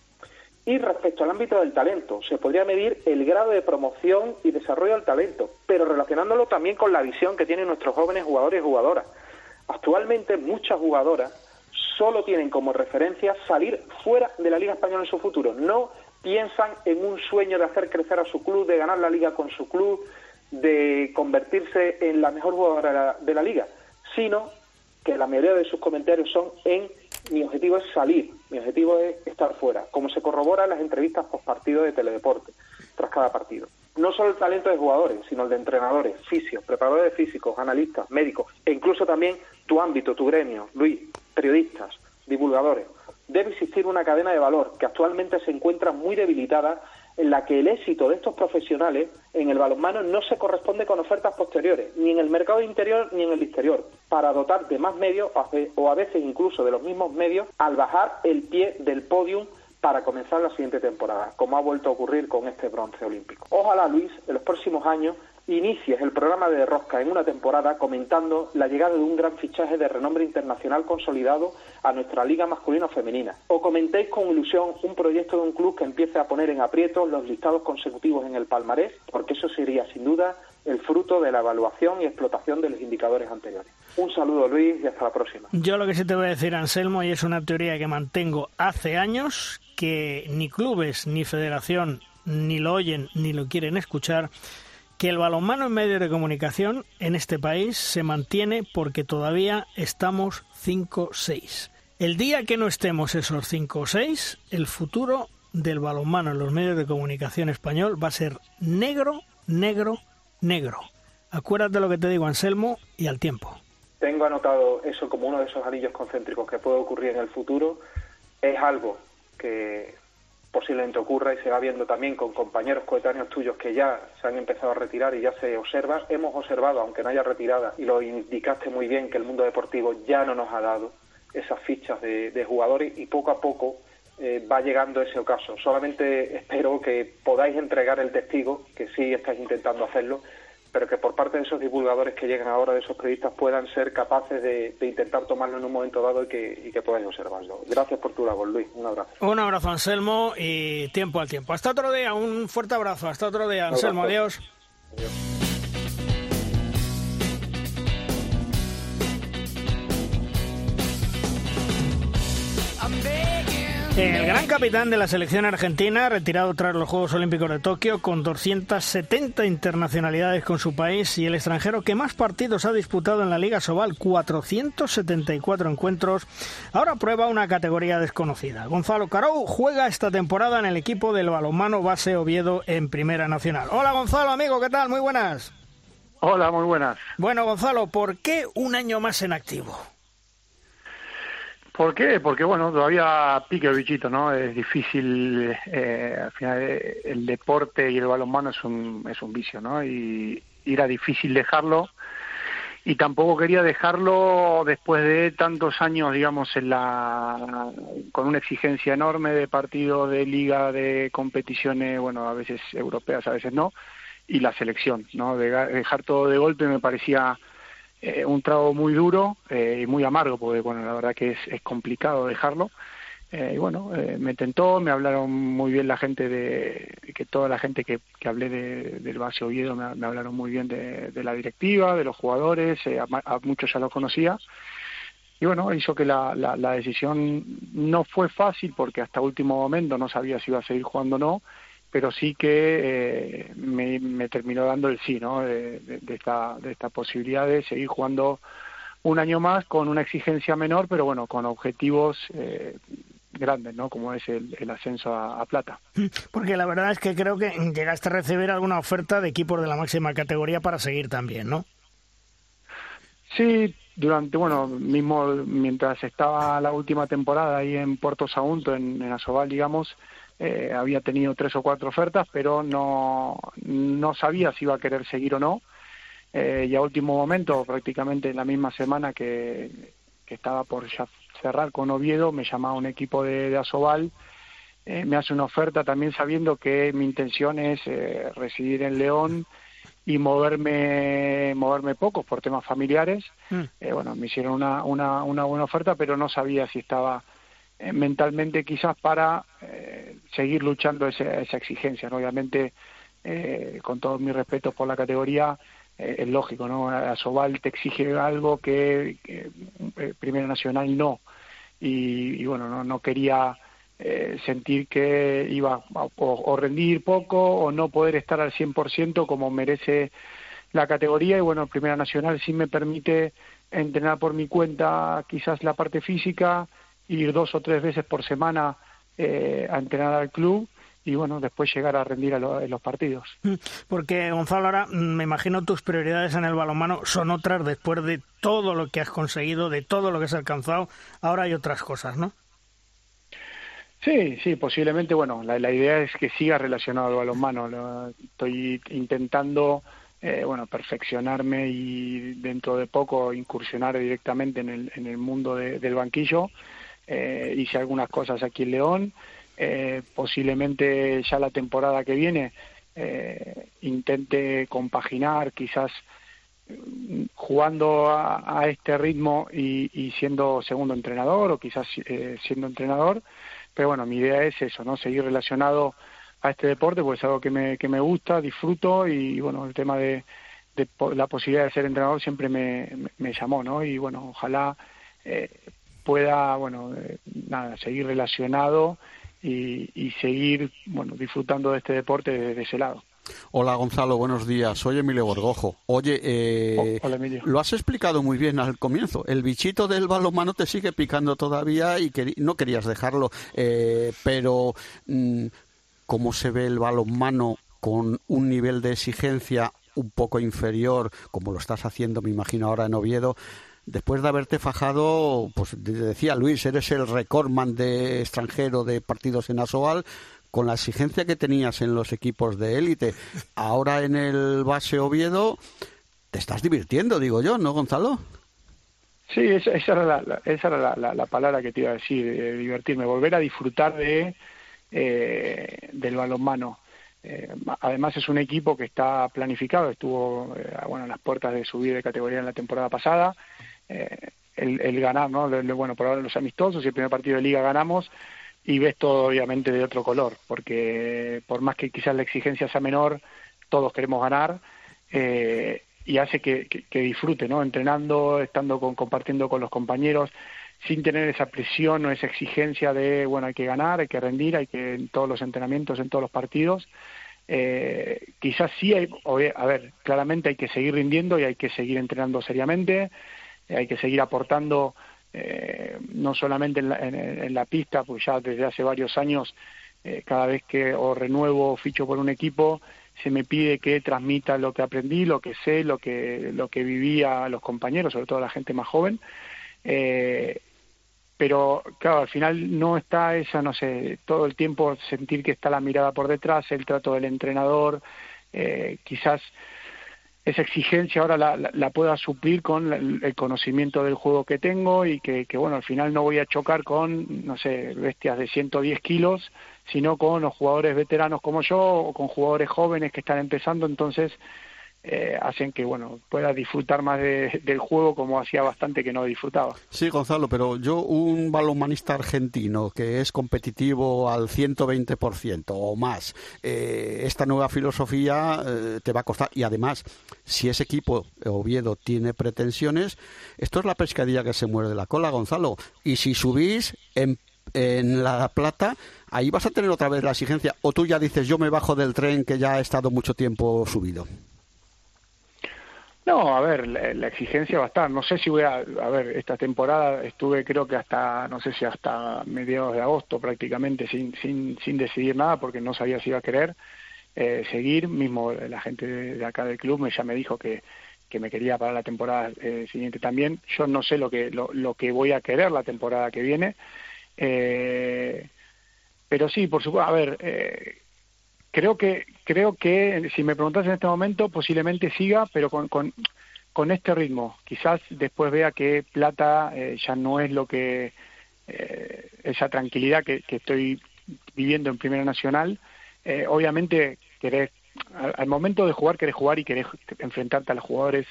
Y respecto al ámbito del talento, se podría medir el grado de promoción y desarrollo del talento, pero relacionándolo también con la visión que tienen nuestros jóvenes jugadores y jugadoras. Actualmente muchas jugadoras solo tienen como referencia salir fuera de la Liga Española en su futuro, no piensan en un sueño de hacer crecer a su club, de ganar la liga con su club, de convertirse en la mejor jugadora de la liga, sino que la mayoría de sus comentarios son en mi objetivo es salir, mi objetivo es estar fuera, como se corrobora en las entrevistas post partido de Teledeporte, tras cada partido. No solo el talento de jugadores, sino el de entrenadores, fisios, preparadores físicos, analistas, médicos, e incluso también tu ámbito, tu gremio, Luis, periodistas, divulgadores. Debe existir una cadena de valor que actualmente se encuentra muy debilitada en la que el éxito de estos profesionales en el balonmano no se corresponde con ofertas posteriores, ni en el mercado interior ni en el exterior, para dotar de más medios o a veces incluso de los mismos medios al bajar el pie del podium para comenzar la siguiente temporada, como ha vuelto a ocurrir con este bronce olímpico. Ojalá, Luis, en los próximos años inicies el programa de Rosca en una temporada comentando la llegada de un gran fichaje de renombre internacional consolidado a nuestra liga masculina femenina. O comentéis con ilusión un proyecto de un club que empiece a poner en aprietos los listados consecutivos en el palmarés, porque eso sería sin duda el fruto de la evaluación y explotación de los indicadores anteriores. Un saludo Luis y hasta la próxima. Yo lo que sí te voy a decir, Anselmo, y es una teoría que mantengo hace años, que ni clubes ni federación ni lo oyen ni lo quieren escuchar, que el balonmano en medios de comunicación en este país se mantiene porque todavía estamos 5-6. El día que no estemos esos 5 o 6, el futuro del balonmano en los medios de comunicación español va a ser negro, negro, negro. Acuérdate lo que te digo, Anselmo, y al tiempo. Tengo anotado eso como uno de esos anillos concéntricos que puede ocurrir en el futuro. Es algo que posiblemente ocurra y se va viendo también con compañeros coetáneos tuyos que ya se han empezado a retirar y ya se observa. Hemos observado, aunque no haya retirada, y lo indicaste muy bien, que el mundo deportivo ya no nos ha dado esas fichas de, jugadores y poco a poco eh, va llegando ese ocaso. Solamente espero que podáis entregar el testigo, que sí estáis intentando hacerlo, pero que por parte de esos divulgadores que llegan ahora, de esos periodistas, puedan ser capaces de, intentar tomarlo en un momento dado y que, y que podáis observarlo. Gracias por tu labor, Luis. Un abrazo. Un abrazo, Anselmo, y tiempo al tiempo. Hasta otro día, un fuerte abrazo. Hasta otro día, Anselmo. Adiós. El gran capitán de la selección argentina, retirado tras los Juegos Olímpicos de Tokio, con 270 internacionalidades con su país y el extranjero que más partidos ha disputado en la Liga Sobal, 474 encuentros, ahora prueba una categoría desconocida. Gonzalo Carou juega esta temporada en el equipo del balonmano base Oviedo en Primera Nacional. Hola Gonzalo, amigo, ¿qué tal? Muy buenas. Hola, muy buenas. Bueno, Gonzalo, ¿por qué un año más en activo? ¿Por qué? Porque, bueno, todavía pique el bichito, ¿no? Es difícil, eh, al final, eh, el deporte y el balonmano es un, es un vicio, ¿no? Y, era difícil dejarlo. Y tampoco quería dejarlo después de tantos años, digamos, en la, con una exigencia enorme de partidos, de liga, de competiciones, bueno, a veces europeas, a veces no, y la selección, ¿no? dejar todo de golpe me parecía eh, un trago muy duro eh, y muy amargo, porque bueno, la verdad que es, complicado dejarlo. Eh, y bueno, me tentó, me hablaron muy bien la gente de, que toda la gente que, que hablé de, del base Oviedo me, hablaron muy bien de, la directiva, de los jugadores, a, muchos ya los conocía. Y bueno, hizo que la, la, la decisión no fue fácil porque hasta último momento no sabía si iba a seguir jugando o no pero sí que eh, me, terminó dando el sí, ¿no? De, esta, de esta posibilidad de seguir jugando un año más con una exigencia menor, pero bueno, con objetivos eh, grandes, ¿no? Como es el, ascenso a, plata. Porque la verdad es que creo que llegaste a recibir alguna oferta de equipos de la máxima categoría para seguir también, ¿no? Sí, durante, bueno, mismo mientras estaba la última temporada ahí en Puerto Sagunto, en, en Asobal, digamos, eh, había tenido tres o cuatro ofertas, pero no, no sabía si iba a querer seguir o no. Eh, y a último momento, prácticamente en la misma semana que, que estaba por ya cerrar con Oviedo, me llamaba un equipo de, de Asobal, eh, me hace una oferta también sabiendo que mi intención es eh, residir en León y moverme moverme poco por temas familiares. Mm. Bueno, me hicieron una, una, una buena oferta, pero no sabía si estaba mentalmente quizás para seguir luchando esa, esa exigencia. ¿no? Obviamente, eh, con todo mi respeto por la categoría, eh, es lógico, ¿no? Asobal te exige algo que, eh, Primera Nacional no. Y, y bueno, no, no quería eh, sentir que iba a, o, o rendir poco o no poder estar al 100% como merece la categoría y bueno, Primera Nacional sí me permite entrenar por mi cuenta quizás la parte física, ir dos o tres veces por semana eh, a entrenar al club y bueno, después llegar a rendir a lo- en los partidos. Mm, Porque, Gonzalo, ahora me imagino tus prioridades en el balonmano son otras después de todo lo que has conseguido, de todo lo que has alcanzado. Ahora hay otras cosas, ¿no? Sí, sí, posiblemente, bueno, la, la idea es que siga relacionado al balonmano. Lo- estoy intentando, eh, bueno, perfeccionarme y dentro de poco incursionar directamente en el, en el mundo de- del banquillo. Eh, hice algunas cosas aquí en León. Eh, posiblemente ya la temporada que viene eh, intente compaginar quizás mm, jugando a, a este ritmo y, siendo segundo entrenador o quizás eh, siendo entrenador pero bueno, mi idea es eso, ¿no? Seguir relacionado a este deporte, porque es algo que me, que me gusta, disfruto y bueno, el tema de, de la posibilidad de ser entrenador siempre me, me, me llamó, ¿no? Y bueno, ojalá eh, pueda, bueno, eh, nada, seguir relacionado y, y seguir, bueno, disfrutando de este deporte desde ese lado. Hola Gonzalo, buenos días. Soy Emilio Borgojo. Oye, eh, hola, Emilio. lo has explicado muy bien al comienzo. El bichito del balonmano te sigue picando todavía y queri- no querías dejarlo. Eh, pero, mm, ¿cómo se ve el balonmano con un nivel de exigencia un poco inferior, como lo estás haciendo, me imagino, ahora en Oviedo? Después de haberte fajado, pues decía Luis, eres el recordman de extranjero de partidos en Asobal, con la exigencia que tenías en los equipos de élite, ahora en el base Oviedo, te estás divirtiendo, digo yo, ¿no, Gonzalo? Sí, esa, esa era, la, esa era la, la- la palabra que te iba a decir, de divertirme, volver a disfrutar de eh, del balonmano. Eh, además es un equipo que está planificado, estuvo eh, bueno a las puertas de subir de categoría en la temporada pasada. Eh, el, ganar, ¿no? Lo- bueno, por ahora los amistosos y el primer partido de liga ganamos y ves todo obviamente de otro color, porque por más que quizás la exigencia sea menor, todos queremos ganar. Eh, y hace que, que, disfrute, ¿no? Entrenando, estando con, compartiendo con los compañeros, sin tener esa presión o esa exigencia de, bueno, hay que ganar, hay que rendir, hay que en todos los entrenamientos, en todos los partidos. Eh, quizás sí hay, a ver, claramente hay que seguir rindiendo y hay que seguir entrenando seriamente, hay que seguir aportando eh, no solamente en la, en, la pista, pues ya desde hace varios años, eh, cada vez que o renuevo o ficho por un equipo, se me pide que transmita lo que aprendí, lo que sé, lo que, lo que vivía a los compañeros, sobre todo la gente más joven. Eh, pero claro, al final no está esa, no sé, todo el tiempo sentir que está la mirada por detrás, el trato del entrenador, eh, quizás esa exigencia ahora la, la, pueda suplir con la- el conocimiento del juego que tengo y que, que, bueno, al final no voy a chocar con, no sé, bestias de 110 kilos, sino con los jugadores veteranos como yo o con jugadores jóvenes que están empezando, entonces eh, hacen que, bueno, pueda disfrutar más de- del juego como hacía bastante que no disfrutaba. Sí, Gonzalo, pero yo, un balonmanista argentino que es competitivo al 120% o más, eh, esta nueva filosofía eh, te va a costar. Y además, si ese equipo, Oviedo, tiene pretensiones, esto es la pescadilla que se muerde la cola, Gonzalo. Y si subís en, en La Plata, ahí vas a tener otra vez la exigencia. O tú ya dices, yo me bajo del tren que ya ha estado mucho tiempo subido. No, a ver, la, exigencia va a estar. No sé si voy a, a ver, esta temporada estuve creo que hasta, no sé si hasta mediados de agosto prácticamente sin, sin, sin decidir nada porque no sabía si iba a querer eh, seguir. Mismo la gente de, acá del club ya me dijo que, que me quería para la temporada eh, siguiente también. Yo no sé lo que, lo, lo, que voy a querer la temporada que viene. Eh, pero sí, por supuesto, a ver, eh, creo que creo que si me preguntas en este momento posiblemente siga, pero con, con, este ritmo. Quizás después vea que Plata eh, ya no es lo que eh, esa tranquilidad que, estoy viviendo en Primera Nacional. Eh, obviamente querés al, momento de jugar querés jugar y querés enfrentarte a los jugadores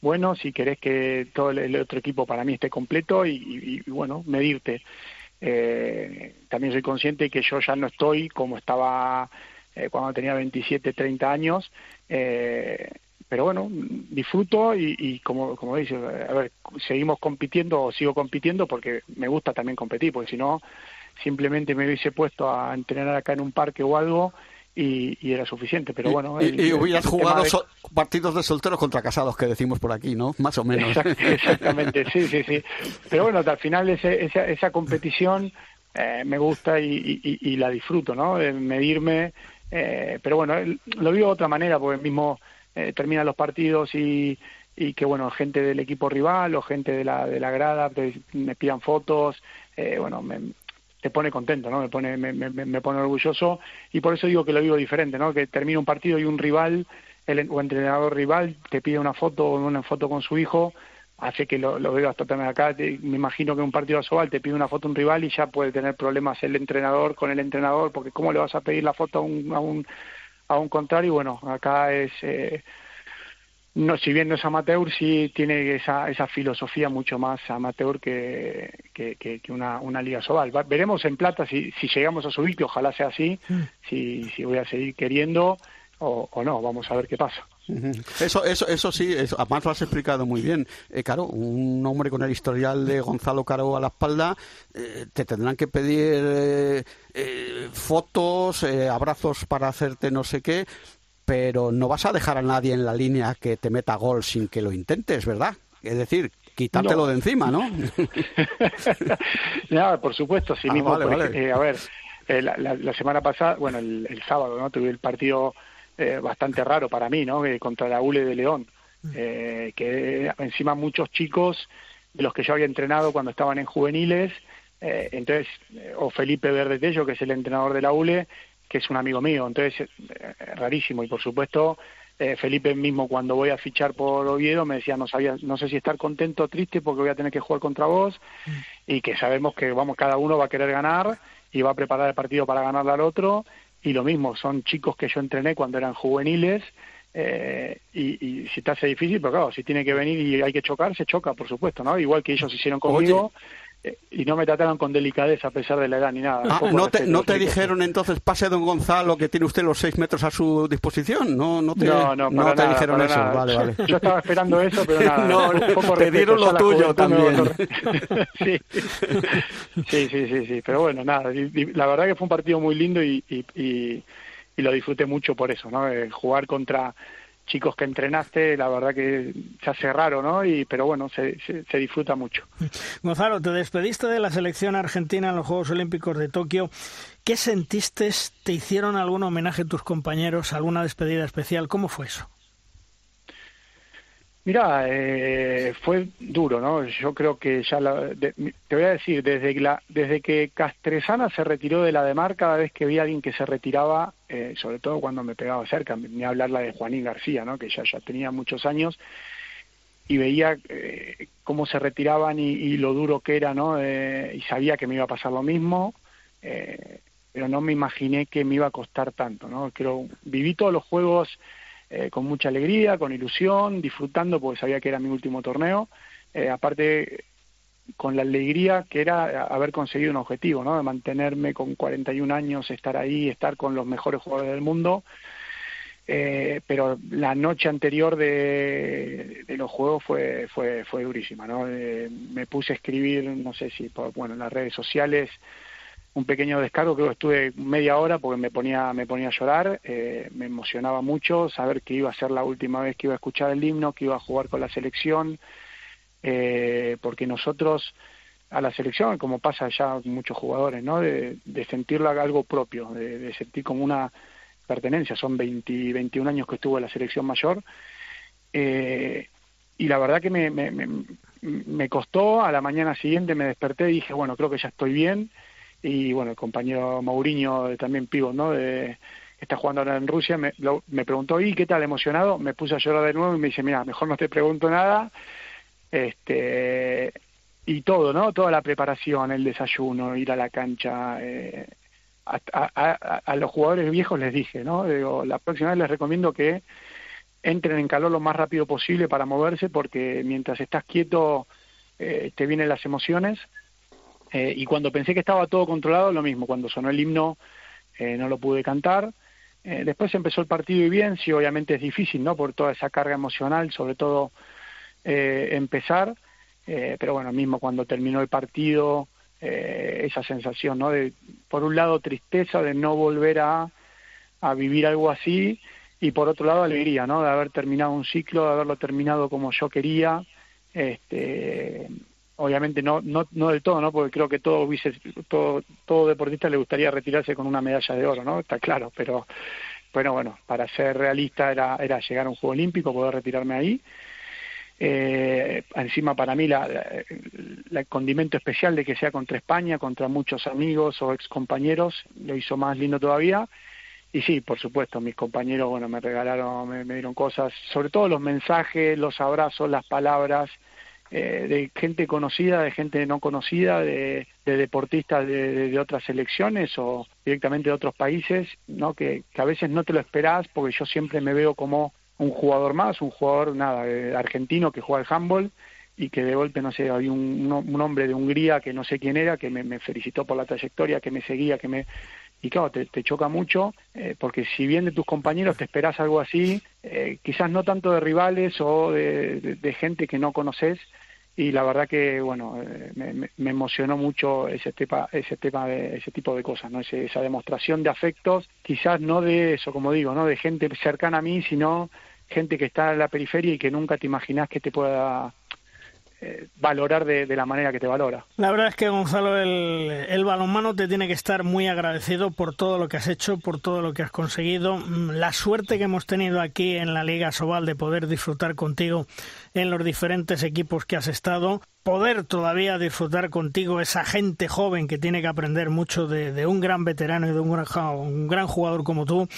buenos y querés que todo el, el otro equipo para mí esté completo y, y, y bueno medirte. Eh, también soy consciente que yo ya no estoy como estaba eh, cuando tenía 27, 30 años, eh, pero bueno, disfruto y, y como, como dice, a ver, seguimos compitiendo o sigo compitiendo porque me gusta también competir, porque si no, simplemente me hubiese puesto a entrenar acá en un parque o algo y, y, era suficiente. Pero bueno. Y, el, y hubieras jugado de... so partidos de solteros contra casados que decimos por aquí, ¿no? Más o menos. Exactamente, sí, sí, sí. Pero bueno, al final ese, esa, esa competición eh, me gusta y, y, la disfruto, ¿no? De medirme. Eh, pero bueno, lo vivo de otra manera, porque mismo eh, terminan los partidos y, y que bueno, gente del equipo rival o gente de la, de la grada me pidan fotos, eh, bueno, me, te pone contento, ¿no? Me pone, me, me, pone orgulloso y por eso digo que lo vivo diferente, ¿no? Que termina un partido y un rival, el o entrenador rival, te pide una foto, una foto con su hijo, hace que lo, lo veo hasta también acá. Me imagino que un partido a Sobal te pide una foto un rival y ya puede tener problemas el entrenador con el entrenador, porque cómo le vas a pedir la foto a un, a un, a un contrario. Bueno, acá es eh, no, si bien no es amateur, sí tiene esa, esa filosofía mucho más amateur que, que, que, que una, una liga Sobal. Va, veremos en plata si, si llegamos a subir, que ojalá sea así, mm. si, si voy a seguir queriendo o, o no, vamos a ver qué pasa. Eso, eso, eso sí, eso, además lo has explicado muy bien. Eh, claro, un hombre con el historial de Gonzalo Caro a la espalda, eh, te tendrán que pedir eh, eh fotos, eh, abrazos para hacerte no sé qué, pero no vas a dejar a nadie en la línea que te meta gol sin que lo intentes, ¿verdad? Es decir, quitártelo no. de encima, ¿no? no, por supuesto, sí ah, mismo. Vale, porque, vale. A ver, eh, la, la, la, semana pasada, bueno, el, el, sábado, ¿no? Tuve el partido eh, bastante raro para mí, ¿no? contra la ULE de León, mm. eh, que encima muchos chicos de los que yo había entrenado cuando estaban en juveniles, eh, entonces, o Felipe Verdetello, que es el entrenador de la ULE, que es un amigo mío, entonces eh, rarísimo y por supuesto eh, Felipe mismo cuando voy a fichar por Oviedo me decía no sabía no sé si estar contento o triste porque voy a tener que jugar contra vos mm. y que sabemos que vamos cada uno va a querer ganar y va a preparar el partido para ganarle al otro y lo mismo son chicos que yo entrené cuando eran juveniles eh, y, y, si te hace difícil, pero claro, si tiene que venir y hay que chocar, se choca, por supuesto, ¿no? Igual que ellos hicieron conmigo. Oye y no me trataron con delicadeza a pesar de la edad ni nada. Ah, ¿No te, ¿no te dijeron entonces, pase don Gonzalo, que tiene usted los seis metros a su disposición? No, no, te, no, no, no te nada, dijeron eso. Nada. Vale, vale. Yo estaba esperando eso, pero nada. no, un poco te dieron lo tuyo también. sí. sí, sí, sí, sí. Pero bueno, nada. La verdad que fue un partido muy lindo y, y, y, y lo disfruté mucho por eso, ¿no? Eh, jugar contra chicos que entrenaste, la verdad que se hace raro, ¿no? Y, pero bueno, se, se, se, disfruta mucho. Gonzalo, te despediste de la selección argentina en los Juegos Olímpicos de Tokio. ¿Qué sentiste? ¿Te hicieron algún homenaje tus compañeros? ¿Alguna despedida especial? ¿Cómo fue eso? Mira, eh, fue duro, ¿no? Yo creo que ya, la, de, te voy a decir, desde, la, desde que Castresana se retiró de la de mar, cada vez que vi a alguien que se retiraba, eh, sobre todo cuando me pegaba cerca, ni hablar la de Juanín García, ¿no? Que ya, ya tenía muchos años, y veía eh, cómo se retiraban y, y, lo duro que era, ¿no? Eh, y sabía que me iba a pasar lo mismo, eh, pero no me imaginé que me iba a costar tanto, ¿no? Creo, viví todos los juegos eh, con mucha alegría, con ilusión, disfrutando porque sabía que era mi último torneo. Eh, aparte, con la alegría que era haber conseguido un objetivo, ¿no? De mantenerme con 41 años, estar ahí, estar con los mejores jugadores del mundo. Eh, pero la noche anterior de, de, los juegos fue fue fue durísima, ¿no? Eh, me puse a escribir, no sé si por, bueno, en las redes sociales un pequeño descargo, creo que estuve media hora porque me ponía, me ponía a llorar, eh, me emocionaba mucho saber que iba a ser la última vez que iba a escuchar el himno, que iba a jugar con la selección, eh, porque nosotros a la selección, como pasa ya con muchos jugadores, ¿no? de, de sentirlo algo propio, de, de, sentir como una pertenencia, son 20, 21 años que estuvo en la selección mayor, Eh, y la verdad que me, me, me, costó, a la mañana siguiente me desperté y dije, bueno, creo que ya estoy bien. Y bueno, el compañero Mauriño, también Pivo, ¿no? De, está jugando ahora en Rusia, me, me preguntó, ¿y qué tal? ¿Emocionado? Me puse a llorar de nuevo y me dice, mira, mejor no te pregunto nada. Este, y todo, ¿no? Toda la preparación, el desayuno, ir a la cancha. Eh, a, los jugadores viejos les dije, ¿no? Digo, la próxima vez les recomiendo que entren en calor lo más rápido posible para moverse, porque mientras estás quieto eh, te vienen las emociones. Eh, y cuando pensé que estaba todo controlado, lo mismo, cuando sonó el himno no lo pude cantar. después empezó el partido y bien, sí, obviamente es difícil, ¿no? Por toda esa carga emocional, sobre todo empezar eh, pero bueno, mismo cuando terminó el partido, eh, esa sensación, ¿no? De, por un lado, tristeza de no volver a, a vivir algo así, y por otro lado, alegría, ¿no? De haber terminado un ciclo, de haberlo terminado como yo quería, este obviamente no, no, no del todo, ¿no? Porque creo que todo, hubiese, todo, todo deportista le gustaría retirarse con una medalla de oro, ¿no? Está claro, pero bueno, bueno, para ser realista era, era llegar a un Juego Olímpico, poder retirarme ahí eh, encima para mí la, el condimento especial de que sea contra España, contra muchos amigos o ex compañeros, lo hizo más lindo todavía. Y sí, por supuesto, mis compañeros, bueno, me regalaron, me, dieron cosas, sobre todo los mensajes, los abrazos, las palabras, eh, de gente conocida, de gente no conocida, de, deportistas de, de, otras selecciones o directamente de otros países, ¿no? Que, a veces no te lo esperás, porque yo siempre me veo como un jugador más, un jugador nada argentino que juega al handball y que de golpe, no sé, un, un, hombre de Hungría que no sé quién era, que me, felicitó por la trayectoria, que me seguía, que me... Y claro, te, choca mucho, eh, porque si bien de tus compañeros te esperas algo así, eh, quizás no tanto de rivales o de, gente que no conoces, y la verdad que bueno eh, me, emocionó mucho ese tema ese tema de ese tipo de cosas no esa demostración de afectos quizás no de eso como digo no de gente cercana a mí sino gente que está en la periferia y que nunca te imaginas que te pueda eh, valorar de, la manera que te valora. La verdad es que Gonzalo, el, el, balonmano te tiene que estar muy agradecido por todo lo que has hecho, por todo lo que has conseguido. Mm, la suerte que hemos tenido aquí en la Liga Sobal de poder disfrutar contigo en los diferentes equipos que has estado poder todavía disfrutar contigo esa gente joven que tiene que aprender mucho de, un gran veterano y de un gran, jugador como tú.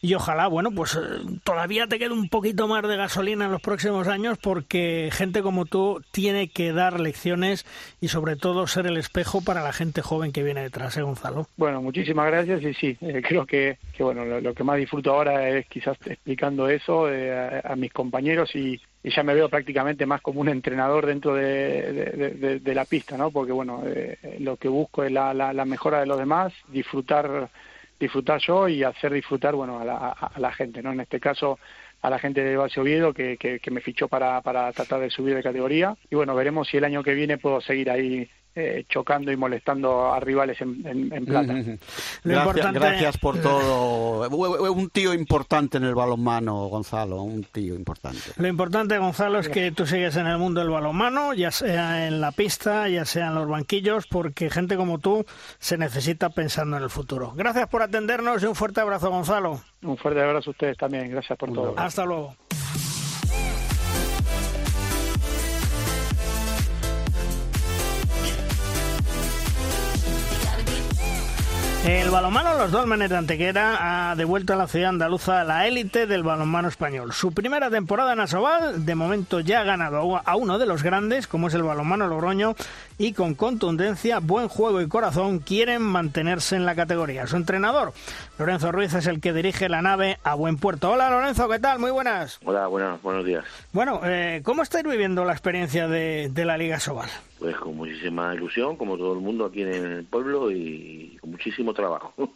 Y ojalá, bueno, pues eh, todavía te quede un poquito más de gasolina en los próximos años porque gente como tú tiene que dar lecciones y sobre todo ser el espejo para la gente joven que viene detrás, ¿eh, Gonzalo? Bueno, muchísimas gracias y sí, eh, creo que, que bueno, lo, que más disfruto ahora es quizás explicando eso eh, a mis compañeros y, y ya me veo prácticamente más como un entrenador dentro de, de, la pista, ¿no? Porque, bueno, eh, lo que busco es la, la, mejora de los demás, disfrutar disfrutar yo y hacer disfrutar, bueno, a la, la gente, ¿no? En este caso, a la gente de Base Oviedo que, que, que, me fichó para, para tratar de subir de categoría. Y bueno, veremos si el año que viene puedo seguir ahí eh, chocando y molestando a rivales en, plata. gracias, gracias, por todo. Un tío importante en el balonmano, Gonzalo, un tío importante. Lo importante, Gonzalo, es que tú sigues en el mundo del balonmano, ya sea en la pista, ya sea en los banquillos, porque gente como tú se necesita pensando en el futuro. Gracias por atendernos y un fuerte abrazo, Gonzalo. Un fuerte abrazo a ustedes también. Gracias por todo. Hasta luego. El balonmano Los Dolmenes de Antequera ha devuelto a la ciudad andaluza la élite del balonmano español. Su primera temporada en Asobal, de momento ya ha ganado a uno de los grandes, como es el balonmano Logroño, y con contundencia, buen juego y corazón quieren mantenerse en la categoría. Su entrenador, Lorenzo Ruiz, es el que dirige la nave a buen puerto. Hola Lorenzo, ¿qué tal? Muy buenas. Hola, buenos, buenos días. Bueno, eh, ¿cómo estáis viviendo la experiencia de, de la Liga Asobal? Pues con muchísima ilusión, como todo el mundo aquí en el pueblo y con muchísimo trabajo.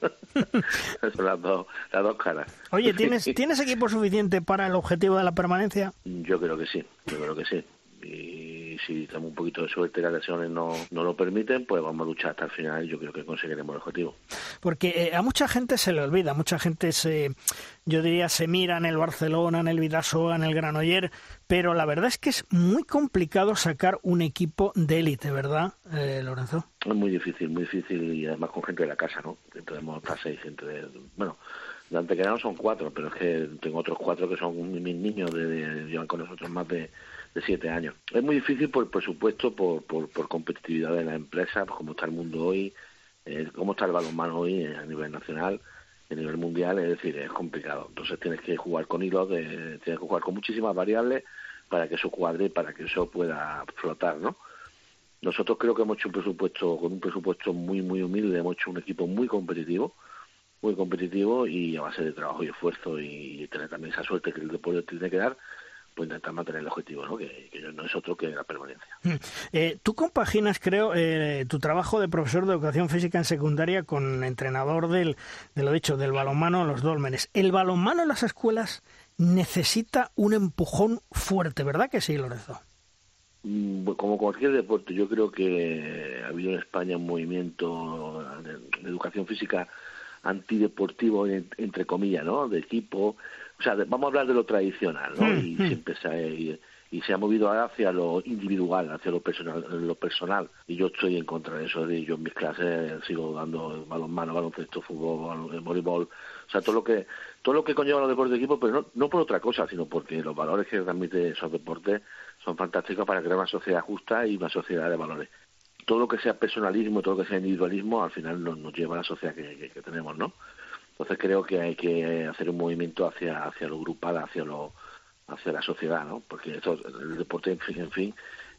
Son las dos, las dos caras. Oye, ¿tienes, ¿tienes equipo suficiente para el objetivo de la permanencia? Yo creo que sí, yo creo que sí. Y si tenemos un poquito de suerte y las lesiones no, no lo permiten, pues vamos a luchar hasta el final y yo creo que conseguiremos el objetivo. Porque eh, a mucha gente se le olvida, mucha gente se, yo diría, se mira en el Barcelona, en el Vidasoa, en el Granoller, pero la verdad es que es muy complicado sacar un equipo de élite, ¿verdad, eh, Lorenzo? Es muy difícil, muy difícil y además con gente de la casa, ¿no? Tenemos hasta seis gente de, bueno, De Antequera son cuatro, pero es que tengo otros cuatro que son mis niños, de, llevan con nosotros más de, siete años. Es muy difícil, por, por supuesto, por, por, competitividad de la empresa, pues como está el mundo hoy, eh, cómo está el balonmano hoy a nivel nacional, a nivel mundial, es decir, es complicado. Entonces tienes que jugar con hilos, de, tienes que jugar con muchísimas variables para que eso cuadre, para que eso pueda flotar, ¿no? Nosotros creo que hemos hecho un presupuesto, con un presupuesto muy, muy humilde, hemos hecho un equipo muy competitivo, muy competitivo y a base de trabajo y esfuerzo y tener también esa suerte que el deporte tiene que dar, pues intentar mantener el objetivo, ¿no? Que, no es otro que la permanencia. Mm. Eh, tú compaginas, creo, eh, tu trabajo de profesor de educación física en secundaria con entrenador del, de lo dicho, del balonmano en los dólmenes. El balonmano en las escuelas necesita un empujón fuerte, ¿verdad que sí, Lorenzo? Mm, como cualquier deporte, yo creo que ha habido en España un movimiento de, educación física antideportivo, entre comillas, ¿no? De equipo. O sea, vamos a hablar de lo tradicional, ¿no? Hmm, y hmm. siempre se ha, y, se ha movido hacia lo individual, hacia lo personal, lo personal. Y yo estoy en contra de eso. Yo en mis clases sigo dando balonmano, baloncesto, fútbol, voleibol. O sea, todo lo que todo lo que conlleva los deportes de equipo, pero no, no por otra cosa, sino porque los valores que transmite esos deportes son fantásticos para crear una sociedad justa y una sociedad de valores. Todo lo que sea personalismo, todo lo que sea individualismo, al final nos, nos lleva a la sociedad que, tenemos, ¿no? Entonces creo que hay que hacer un movimiento hacia, hacia lo grupal, hacia lo hacia la sociedad, ¿no? Porque esto, el deporte, en fin, en fin,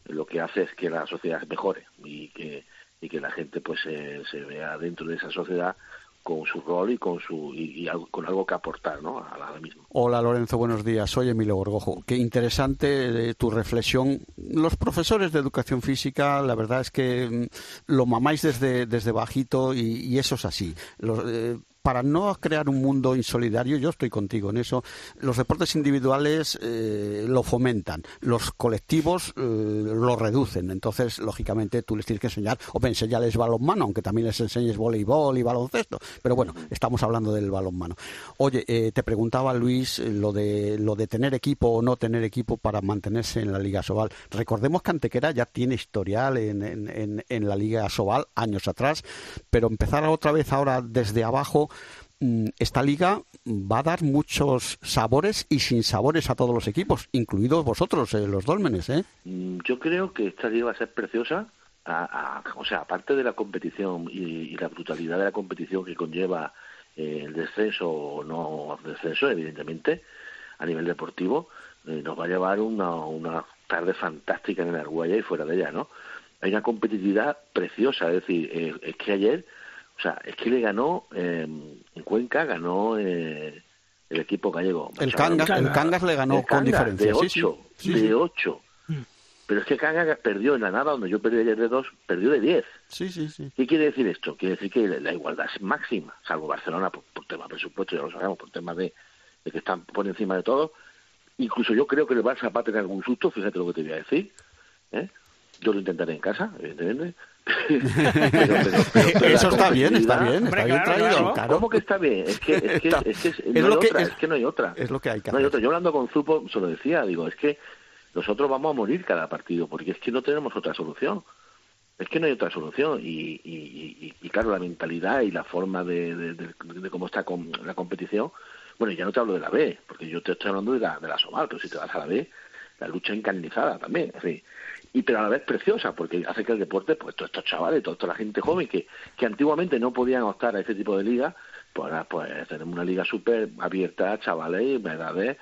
lo que hace es que la sociedad mejore y que, y que la gente pues se vea dentro de esa sociedad con su rol y con su y, con algo que aportar ¿no? a la misma. Hola Lorenzo, buenos días. Soy Emilio Gorgojo. Qué interesante eh, tu reflexión. Los profesores de educación física, la verdad es que mm, lo mamáis desde, desde bajito y, eso es así. Eh, para no crear un mundo insolidario, yo estoy contigo en eso, los deportes individuales eh, lo fomentan, los colectivos eh, lo reducen. Entonces, lógicamente, tú les tienes que enseñar, o enseñarles balonmano, aunque también les enseñes voleibol y baloncesto. Pero bueno, estamos hablando del balonmano. Oye, eh, te preguntaba Luis lo de, lo de tener equipo o no tener equipo para mantenerse en la Liga Sobal. Recordemos que Antequera ya tiene historial en, en, la Liga Sobal años atrás, pero empezar otra vez ahora desde abajo esta liga va a dar muchos sabores y sin sabores a todos los equipos, incluidos vosotros, eh, los Dólmenes. ¿eh? Mm, yo creo que esta liga va a ser preciosa. o sea, aparte de la competición y, la brutalidad de la competición que conlleva eh, el descenso o no descenso, evidentemente, a nivel deportivo, eh, nos va a llevar una, una tarde fantástica en el Arguaya y fuera de ella, ¿no? Hay una competitividad preciosa, es decir, es que ayer o sea, es que le ganó, eh, en Cuenca ganó eh, el equipo gallego. El Cangas, el Cangas le ganó con diferencia. De 8, de 8. Mm. Pero es que Cangas perdió en la nada, donde yo perdí ayer de 2, perdió de 10. Sí, sí, sí. ¿Qué quiere decir esto? Quiere decir que la igualdad es máxima, salvo Barcelona por, tema de presupuesto, ya lo sabemos, por tema de, que están por encima de todo. Incluso yo creo que el Barça va a tener algún susto, fíjate lo que te voy a decir. ¿eh? Yo lo intentaré en casa, evidentemente Eso está bien, está bien, está bien traído. ¿Cómo que está bien? Es que, es que, es que, no, hay otra, es, que no hay otra. Es lo que hay que no hay otra. Yo hablando con Zupo se lo decía, digo, es que nosotros vamos a morir cada partido, porque es que no tenemos otra solución. Es que no hay otra solución. Y, y, y, claro, la mentalidad y la forma de, de, de, cómo está con la competición, bueno, ya no te hablo de la B, porque yo te estoy hablando de la, de la Somal, pero si te vas a la B, la lucha encarnizada también. En y pero a la vez preciosa, porque hace que el deporte, pues todos estos chavales, toda la gente joven que, que antiguamente no podían optar a ese tipo de liga, pues ahora pues tenemos una liga súper abierta, chavales, edades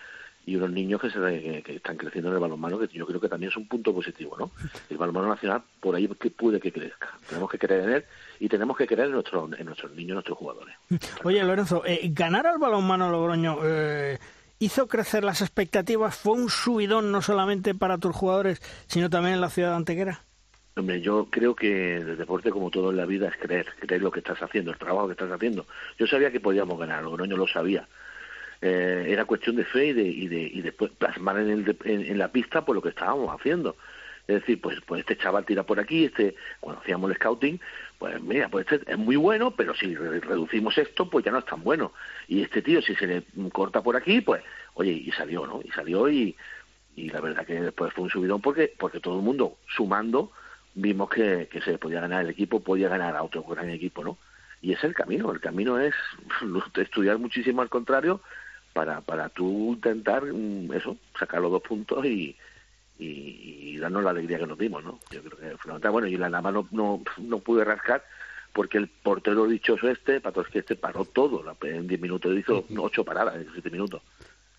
y unos niños que, se, que, están creciendo en el balonmano, que yo creo que también es un punto positivo, ¿no? El balonmano nacional por ahí que puede que crezca. Tenemos que creer en él y tenemos que creer en, nuestro, en nuestros niños, nuestros jugadores. Oye, Lorenzo, eh, ganar al balonmano Logroño... Eh hizo crecer las expectativas, fue un subidón no solamente para tus jugadores, sino también en la ciudad de Antequera. Hombre, yo creo que el deporte, como todo en la vida, es creer, creer lo que estás haciendo, el trabajo que estás haciendo. Yo sabía que podíamos ganar, Logroño lo sabía. Eh, era cuestión de fe y de, y de, y plasmar en, el, en, la pista por lo que estábamos haciendo. Decir, pues, pues este chaval tira por aquí, este, cuando hacíamos el scouting, pues mira, pues este es muy bueno, pero si reducimos esto, pues ya no es tan bueno. Y este tío, si se le corta por aquí, pues, oye, y salió, ¿no? Y salió y, y la verdad que después fue un subidón porque, porque todo el mundo sumando vimos que, que se podía ganar el equipo, podía ganar a otro gran equipo, ¿no? y es el camino. El camino es estudiar muchísimo al contrario para, para tú intentar mm, eso, sacar los dos puntos y, y, darnos la alegría que nos dimos, ¿no? Yo creo que fundamental. Bueno, y la Nama no, no, no pude rascar porque el portero dichoso este, que este paró todo. En 10 minutos hizo ocho paradas en 7 minutos.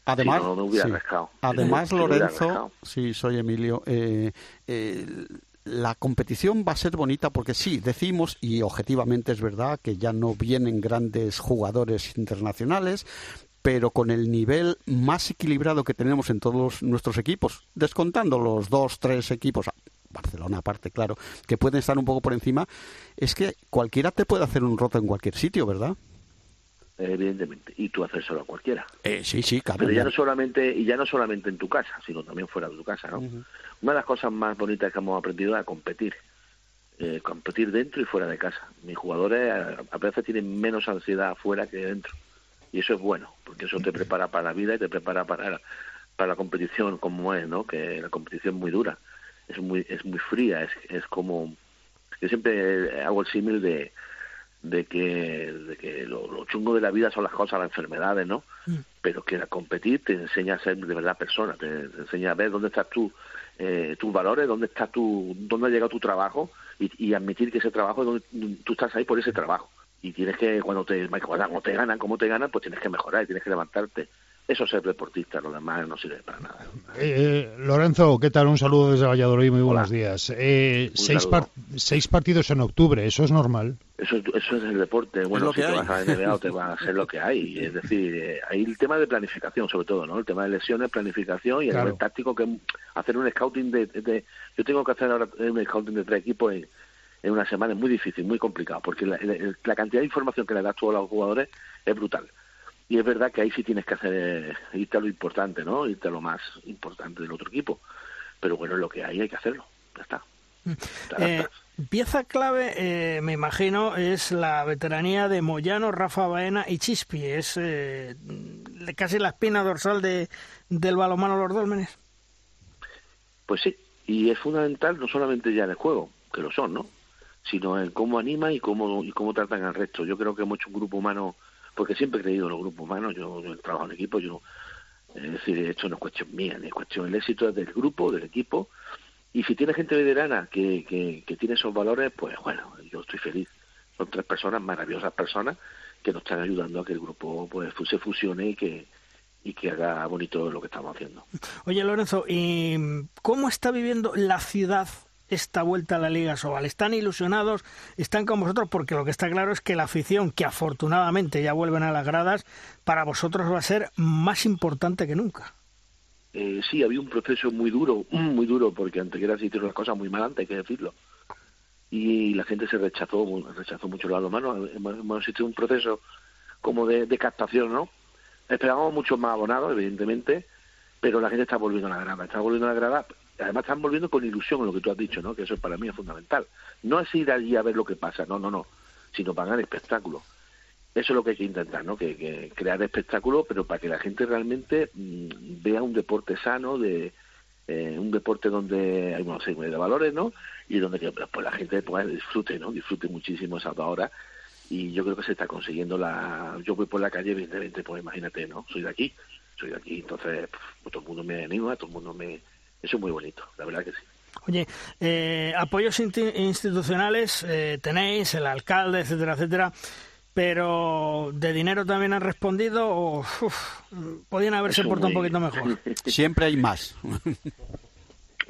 Además, no, hubiera rascado. Además, Lorenzo, sí, soy Emilio, eh, eh, la competición va a ser bonita porque sí, decimos, y objetivamente es verdad, que ya no vienen grandes jugadores internacionales, pero con el nivel más equilibrado que tenemos en todos nuestros equipos, descontando los dos, tres equipos, Barcelona aparte, claro, que pueden estar un poco por encima, es que cualquiera te puede hacer un roto en cualquier sitio, ¿verdad? Evidentemente, y tú haces solo a cualquiera. Eh, sí, sí, claro. Pero ya no solamente, y ya no solamente en tu casa, sino también fuera de tu casa, ¿no? Una de las cosas más bonitas que hemos aprendido es a competir. Eh, competir dentro y fuera de casa. Mis jugadores a, veces tienen menos ansiedad afuera que dentro. Y eso es bueno, porque eso te prepara para la vida y te prepara para, para la competición como es, ¿no? Que la competición es muy dura es muy es muy fría es, es como yo siempre hago el símil de de que, de que lo, chungo de la vida son las cosas, las enfermedades, ¿no? Mm. Pero que a competir te enseña a ser de verdad persona, te, enseña a ver dónde estás tú, eh, tus valores, dónde está tu, dónde ha llegado tu trabajo y, y admitir que ese trabajo, donde, tú estás ahí por ese trabajo. Y tienes que, cuando te, cuando te ganan, como te ganan, pues tienes que mejorar y tienes que levantarte. Eso es ser deportista, lo demás no sirve para nada. Eh, eh, Lorenzo, ¿qué tal? Un saludo desde Valladolid, muy buenos días. Eh, seis, seis, partidos en octubre, ¿eso es normal? Eso, eso es el deporte. Bueno, si te vas a NBA te va a ser lo que hay. Es decir, eh, hay el tema de planificación, sobre todo, ¿no? El tema de lesiones, planificación y el táctico, que hacer un scouting de, Yo tengo que hacer ahora un scouting de tres equipos en, en una semana, es muy difícil, muy complicado, porque la, la cantidad de información que le das tú a los jugadores es brutal y es verdad que ahí sí tienes que hacer eh, irte a lo importante, ¿no? Irte a lo más importante del otro equipo. Pero bueno, lo que hay hay que hacerlo. Ya está. Mm. Eh, pieza clave, eh, me imagino, es la veteranía de Moyano, Rafa Baena y Chispi. Es casi la espina dorsal de, del balonmano Los Dólmenes. Pues sí, y es fundamental no solamente ya en el juego, que lo son, ¿no? Sino en cómo anima y cómo, y cómo tratan al resto. Yo creo que hemos hecho un grupo humano porque siempre he creído en los grupos humanos, yo, yo trabajo en equipo, yo, es decir, esto no es cuestión mía, ni es cuestión, el éxito es del grupo, del equipo, y si tiene gente veterana que, que, tiene esos valores, pues bueno, yo estoy feliz. Son tres personas, maravillosas personas, que nos están ayudando a que el grupo pues se fusione y que, y que haga bonito lo que estamos haciendo. Oye, Lorenzo, ¿y cómo está viviendo la ciudad esta vuelta a la Liga Sobal. Están ilusionados, están con vosotros, porque lo que está claro es que la afición, que afortunadamente ya vuelven a las gradas, para vosotros va a ser más importante que nunca. Eh, sí, había un proceso muy duro, muy duro, porque antes que era se hicieron las cosas muy mal, antes hay que decirlo. Y la gente se rechazó, rechazó mucho los manos. Hemos, hemos hecho un proceso como de, de captación, ¿no? Esperábamos mucho más abonados, evidentemente, pero la gente está volviendo a la grada, está volviendo a la grada además están volviendo con ilusión en lo que tú has dicho, ¿no? Que eso para mí es fundamental. No es ir allí a ver lo que pasa, no, no, no, sino pagar espectáculo. Eso es lo que hay que intentar, ¿no? Que, crear espectáculo, pero para que la gente realmente mm, vea un deporte sano, de eh, un deporte donde hay serie de valores, ¿no? Y donde pues, la gente pues, disfrute, ¿no? Disfrute muchísimo esa hora. Y yo creo que se está consiguiendo la... Yo voy por la calle, evidentemente, pues imagínate, ¿no? Soy de aquí, soy de aquí, entonces pues, todo el mundo me anima, todo el mundo me eso es muy bonito, la verdad que sí. Oye, eh, apoyos institucionales eh, tenéis, el alcalde, etcétera, etcétera, pero ¿de dinero también han respondido o podían haberse portado un poquito mejor? Siempre hay más.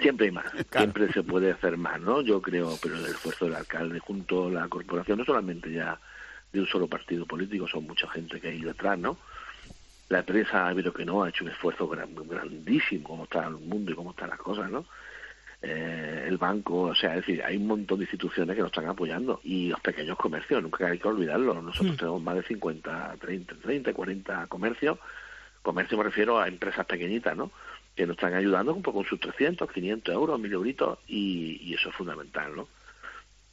Siempre hay más, siempre se puede hacer más, ¿no? Yo creo, pero el esfuerzo del alcalde junto a la corporación, no solamente ya de un solo partido político, son mucha gente que hay detrás, ¿no? La prensa ha habido que no, ha hecho un esfuerzo grandísimo, como está el mundo y cómo están las cosas, ¿no? Eh, el banco, o sea, es decir, hay un montón de instituciones que nos están apoyando y los pequeños comercios, nunca hay que olvidarlo. Nosotros mm. tenemos más de 50, 30, 30, 40 comercios. Comercio me refiero a empresas pequeñitas, ¿no? Que nos están ayudando un poco con sus 300, 500 euros, 1000 euritos y, eso es fundamental, ¿no?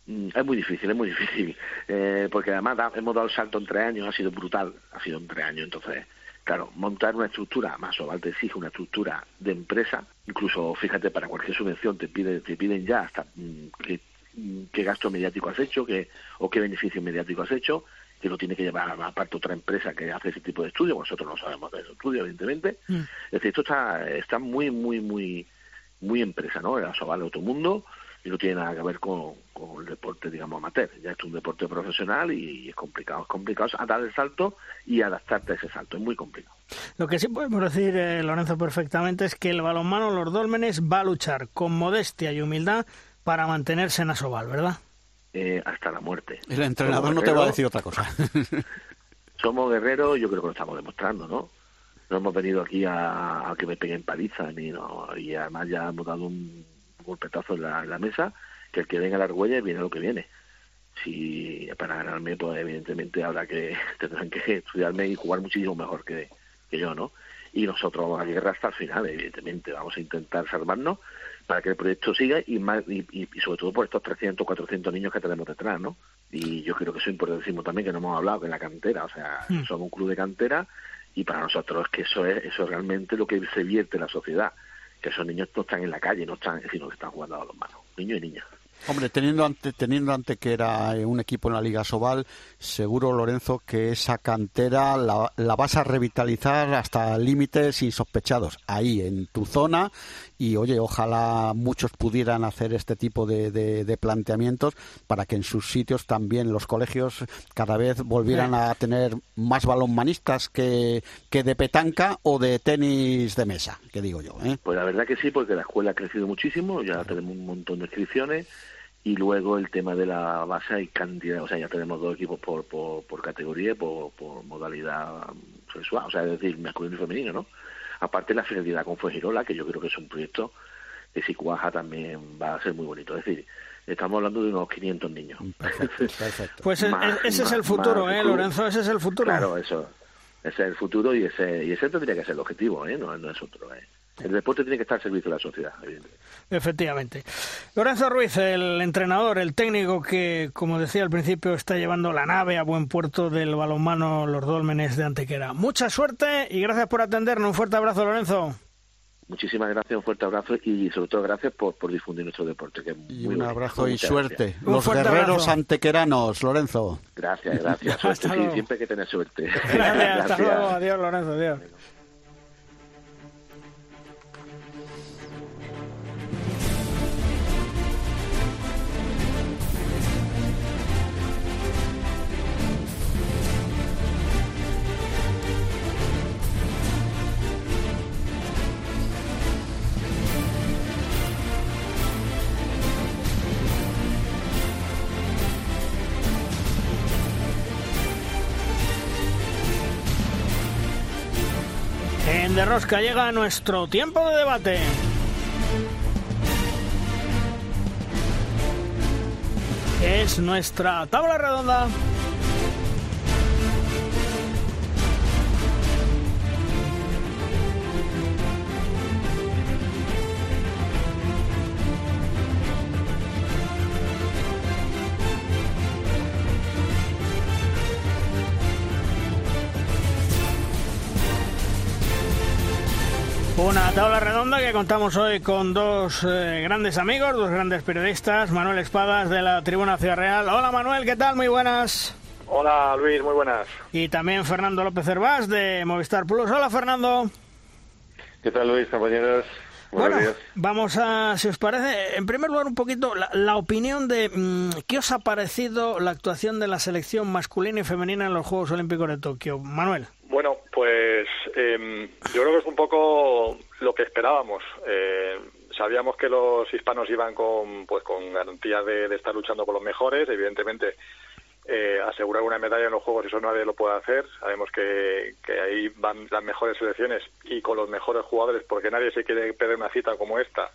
Mm, es muy difícil, es muy difícil, eh, porque además hemos dado el salto en tres años, ha sido brutal, ha sido en tres años, entonces Claro, montar una estructura, más o te exige una estructura de empresa, incluso fíjate, para cualquier subvención te, pide, te piden ya hasta mm, que mm, qué gasto mediático has hecho qué, o qué beneficio mediático has hecho, que lo tiene que llevar aparte otra empresa que hace ese tipo de estudio, nosotros no sabemos de ese estudio, evidentemente. Mm. Es decir, esto está, está muy, muy, muy, muy empresa, ¿no? Vale otro mundo y no tiene nada que ver con, con el deporte, digamos, amateur. Ya es un deporte profesional y es complicado, es complicado dar el salto y adaptarte a ese salto, es muy complicado. Lo que sí podemos decir, eh, Lorenzo, perfectamente es que el balonmano Los Dólmenes va a luchar con modestia y humildad para mantenerse en Asobal, ¿verdad? Eh, hasta la muerte. El entrenador no te va a decir otra cosa. somos guerreros yo creo que lo estamos demostrando, ¿no? No hemos venido aquí a, a que me peguen paliza, ni no, y además ya hemos dado un golpetazo en la, en la mesa, que el que venga a la argüella viene lo que viene. Si para ganarme, pues evidentemente habrá que tendrán que estudiarme y jugar muchísimo mejor que, que yo, ¿no? Y nosotros vamos a guerra hasta el final, evidentemente. Vamos a intentar salvarnos para que el proyecto siga y, más, y, y, y sobre todo por estos 300, 400 niños que tenemos detrás, ¿no? Y yo creo que eso es importantísimo también, que no hemos hablado, que en la cantera, o sea, Mm. somos un club de cantera y para nosotros es que eso es eso es realmente lo que se vierte en la sociedad, que esos niños no están en la calle, no están, sino que están jugando a los manos, niños y niñas. Hombre, teniendo ante, teniendo ante que era eh, un equipo en la Liga Sobal, seguro, Lorenzo, que esa cantera la, la vas a revitalizar hasta límites insospechados, ahí, en tu zona. Y oye, ojalá muchos pudieran hacer este tipo de, de- de planteamientos para que en sus sitios también los colegios cada vez volvieran a tener más balonmanistas que, que de petanca o de tenis de mesa, que digo yo. ¿eh? Pues la verdad que sí, porque la escuela ha crecido muchísimo, ya tenemos un montón de inscripciones y luego el tema de la base hay cantidad, o sea, ya tenemos dos equipos por, por, por categoría, por modalidad sexual, o sea, es decir, masculino y femenino, ¿no? Aparte la fidelidad con Fuengirola, que yo creo que es un proyecto que si cuaja también va a ser muy bonito, es decir, estamos hablando de unos 500 niños. Perfecto. Pues Más- ese es el futuro, más ¿eh. Lorenzo? Ese es el futuro. Claro, eso. Ese es el futuro y ese, y ese tendría que ser el objetivo, ¿eh? No, no es otro, ¿eh? El deporte tiene que estar al servicio de la sociedad, evidentemente. Efectivamente. Lorenzo Ruiz, el entrenador, el técnico que, como decía al principio, está llevando la nave a buen puerto del balonmano Los Dólmenes de Antequera. Mucha suerte y gracias por atendernos. Un fuerte abrazo, Lorenzo. Muchísimas gracias, un fuerte abrazo y sobre todo gracias por, por difundir nuestro deporte. Que es Y muy un abrazo y Muchas suerte. Un Los guerreros abrazo. antequeranos, Lorenzo. gracias. gracias. Suerte, sí, siempre hay que tener suerte. Gracias, hasta luego. Adiós, Lorenzo. Adiós. De Rosca llega nuestro tiempo de debate. Es nuestra tabla redonda. Una tabla redonda que contamos hoy con dos eh, grandes amigos, dos grandes periodistas, Manuel Espadas de la Tribuna Ciudad Real. Hola Manuel, ¿qué tal? Muy buenas. Hola Luis, muy buenas. Y también Fernando López Hervás de Movistar Plus. Hola Fernando. ¿Qué tal Luis, compañeros? Buenos Bueno, días. vamos a, si os parece, en primer lugar un poquito la, la opinión de mm, qué os ha parecido la actuación de la selección masculina y femenina en los Juegos Olímpicos de Tokio. Manuel. Bueno, pues eh, yo creo que es un poco lo que esperábamos. Eh, sabíamos que los hispanos iban con, pues, con garantía de, estar luchando con los mejores. Evidentemente, eh, asegurar una medalla en los Juegos, eso nadie lo puede hacer. Sabemos que, que ahí van las mejores selecciones y con los mejores jugadores, porque nadie se quiere perder una cita como esta,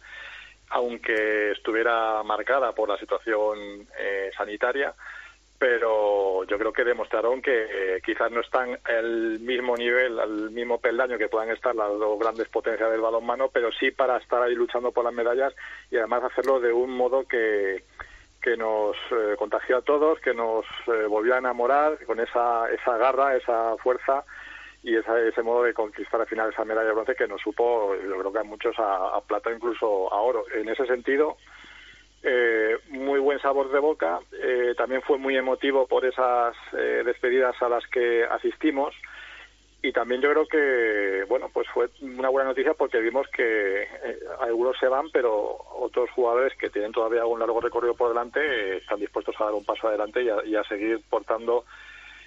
aunque estuviera marcada por la situación eh, sanitaria pero yo creo que demostraron que eh, quizás no están al mismo nivel, al mismo peldaño que puedan estar las dos grandes potencias del balonmano, pero sí para estar ahí luchando por las medallas y además hacerlo de un modo que, que nos eh, contagió a todos, que nos eh, volvió a enamorar con esa, esa garra, esa fuerza y esa- ese modo de conquistar al final esa medalla de bronce que nos supo, yo creo que a muchos a, a plata, incluso a oro. En ese sentido, eh, muy buen sabor de boca. Eh, también fue muy emotivo por esas eh, despedidas a las que asistimos. Y también yo creo que, bueno, pues fue una buena noticia porque vimos que eh, algunos se van, pero otros jugadores que tienen todavía un largo recorrido por delante eh, están dispuestos a dar un paso adelante y a, y a seguir portando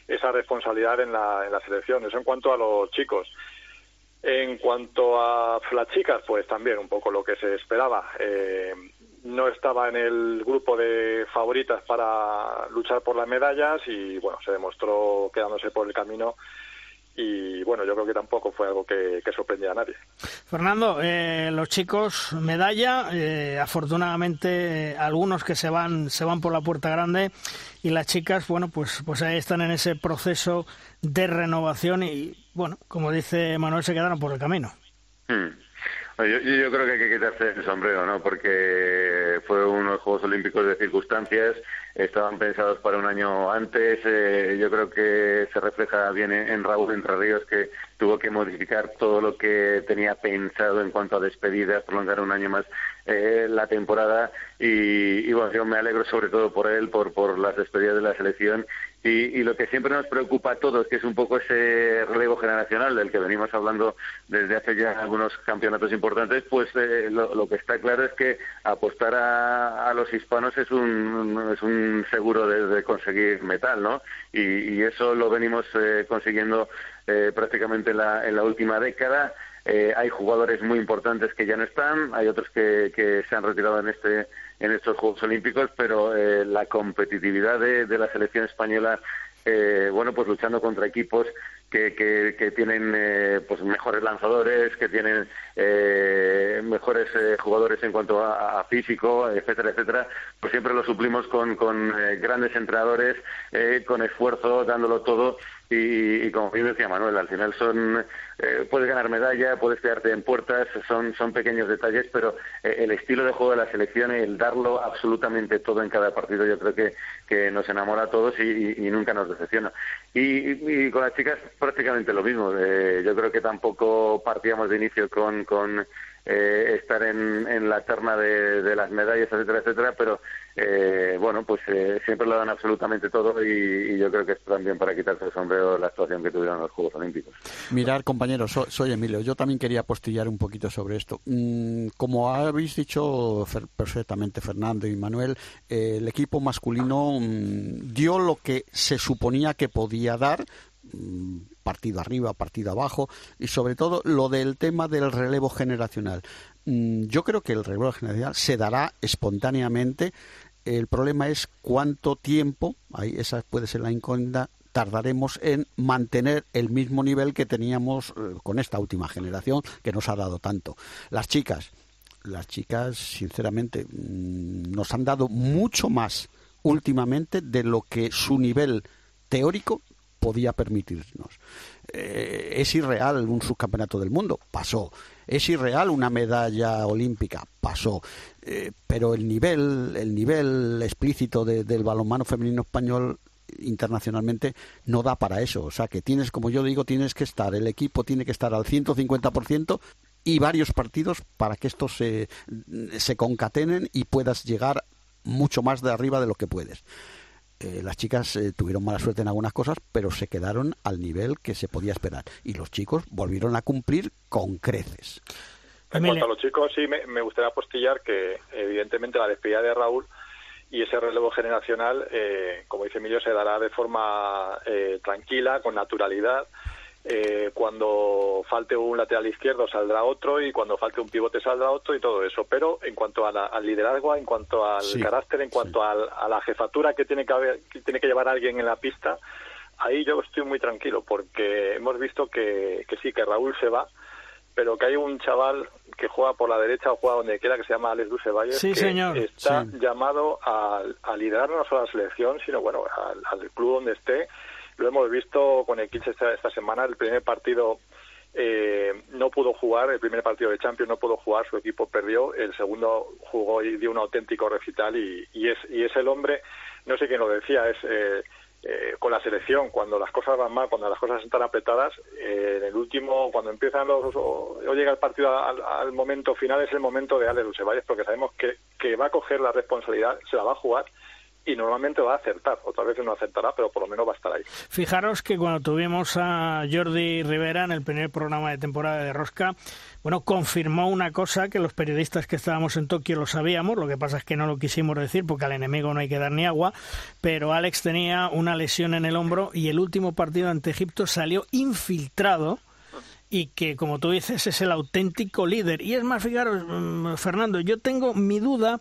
esa responsabilidad en la, en la selección. Eso en cuanto a los chicos. En cuanto a las chicas, pues también un poco lo que se esperaba. Eh, no estaba en el grupo de favoritas para luchar por las medallas y bueno, se demostró quedándose por el camino y bueno, yo creo que tampoco fue algo que, que sorprendía a nadie. Fernando, eh, los chicos medalla, eh, afortunadamente eh, algunos que se van se van por la puerta grande y las chicas, bueno, pues pues ahí están en ese proceso de renovación y bueno, como dice Manuel, se quedaron por el camino. Hmm. Yo, yo, creo que hay que quitarse el sombrero, ¿no? Porque fue unos Juegos Olímpicos de circunstancias, estaban pensados para un año antes. Eh, yo creo que se refleja bien en, Raúl Entre Ríos, que tuvo que modificar todo lo que tenía pensado en cuanto a despedidas, prolongar un año más eh, la temporada. Y, y, bueno, yo me alegro sobre todo por él, por, por las despedidas de la selección y, y, lo que siempre nos preocupa a todos, que es un poco ese relevo generacional del que venimos hablando desde hace ya algunos campeonatos importantes, pues eh, lo, que está claro es que apostar a, los hispanos es un, es un seguro de, de conseguir metal, ¿no? Y, y, eso lo venimos eh, consiguiendo eh, prácticamente en la, en la última década. Eh, hay jugadores muy importantes que ya no están, hay otros que, que se han retirado en este en estos Juegos Olímpicos, pero eh, la competitividad de, de, la selección española, eh, bueno, pues luchando contra equipos que, que, que tienen eh, pues mejores lanzadores, que tienen eh, mejores eh, jugadores en cuanto a, a, físico, etcétera, etcétera, pues siempre lo suplimos con, con eh, grandes entrenadores, con esfuerzo, dándolo todo y, y, como bien decía Manuel, al final son eh, puedes ganar medalla, puedes quedarte en puertas, son, son pequeños detalles, pero eh, el estilo de juego de la selección, el darlo absolutamente todo en cada partido, yo creo que, que nos enamora a todos y, y, nunca nos decepciona. Y, con las chicas prácticamente lo mismo. Eh, yo creo que tampoco partíamos de inicio con, con eh, estar en, la terna de, las medallas, etcétera, etcétera, pero eh, bueno, pues eh, siempre lo dan absolutamente todo y, yo creo que es también para quitarse el sombrero la actuación que tuvieron los Juegos Olímpicos. Mirar, compañeros, so, soy Emilio. Yo también quería postillar un poquito sobre esto. Mm, como habéis dicho perfectamente Fernando y Manuel, eh, el equipo masculino mm, dio lo que se suponía que podía dar partido arriba, partido abajo, y sobre todo lo del tema del relevo generacional. Mm, yo creo que el relevo generacional se dará espontáneamente. El problema es cuánto tiempo, ahí esa puede ser la incógnita, tardaremos en mantener el mismo nivel que teníamos eh, con esta última generación que nos ha dado tanto. Las chicas, las chicas, sinceramente, mm, nos han dado mucho más últimamente de lo que su nivel teórico podía permitirnos. Eh, es irreal un subcampeonato del mundo, pasó. Es irreal una medalla olímpica, pasó. Eh, pero el nivel, el nivel explícito de, del balonmano femenino español internacionalmente no da para eso. O sea que tienes, como yo digo, tienes que estar, el equipo tiene que estar al 150% y varios partidos para que estos se, se concatenen y puedas llegar mucho más de arriba de lo que puedes eh, las chicas eh, tuvieron mala suerte en algunas cosas, pero se quedaron al nivel que se podía esperar. Y los chicos volvieron a cumplir con creces. En cuanto a los chicos, sí, me, me gustaría apostillar que, evidentemente, la despedida de Raúl y ese relevo generacional, eh, como dice Emilio, se dará de forma eh, tranquila, con naturalidad. Eh, cuando falte un lateral izquierdo saldrá otro y cuando falte un pivote saldrá otro y todo eso. Pero en cuanto a la, al liderazgo, en cuanto al sí, carácter, en cuanto sí. al, a la jefatura que tiene que, haber, que tiene que llevar alguien en la pista, ahí yo estoy muy tranquilo porque hemos visto que, que sí, que Raúl se va, pero que hay un chaval que juega por la derecha o juega donde quiera que se llama Alex Ducevalle sí, que señor. está llamado a, a liderar no solo a la selección, sino bueno, al, al club donde esté lo hemos visto con el Kids esta, semana, el primer partido eh, no pudo jugar, el primer partido de Champions no pudo jugar, su equipo perdió, el segundo jugó y dio un auténtico recital y, y es, y es el hombre, no sé quién lo decía, es... Eh, eh, con la selección, cuando las cosas van mal, cuando las cosas están apretadas, eh, en el último, cuando empiezan los, o, llega el partido al, momento final, es el momento de Ale Lucevalles, porque sabemos que, que va a coger la responsabilidad, se la va a jugar y normalmente va a acertar. Otras veces no acertará, pero por lo menos va a estar ahí. Fijaros que cuando tuvimos a Jordi Rivera en el primer programa de temporada de Rosca, bueno, confirmó una cosa que los periodistas que estábamos en Tokio lo sabíamos, lo que pasa es que no lo quisimos decir porque al enemigo no hay que dar ni agua, pero Alex tenía una lesión en el hombro y el último partido ante Egipto salió infiltrado y que, como tú dices, es el auténtico líder. Y es más, fijaros, mm, Fernando, yo tengo mi duda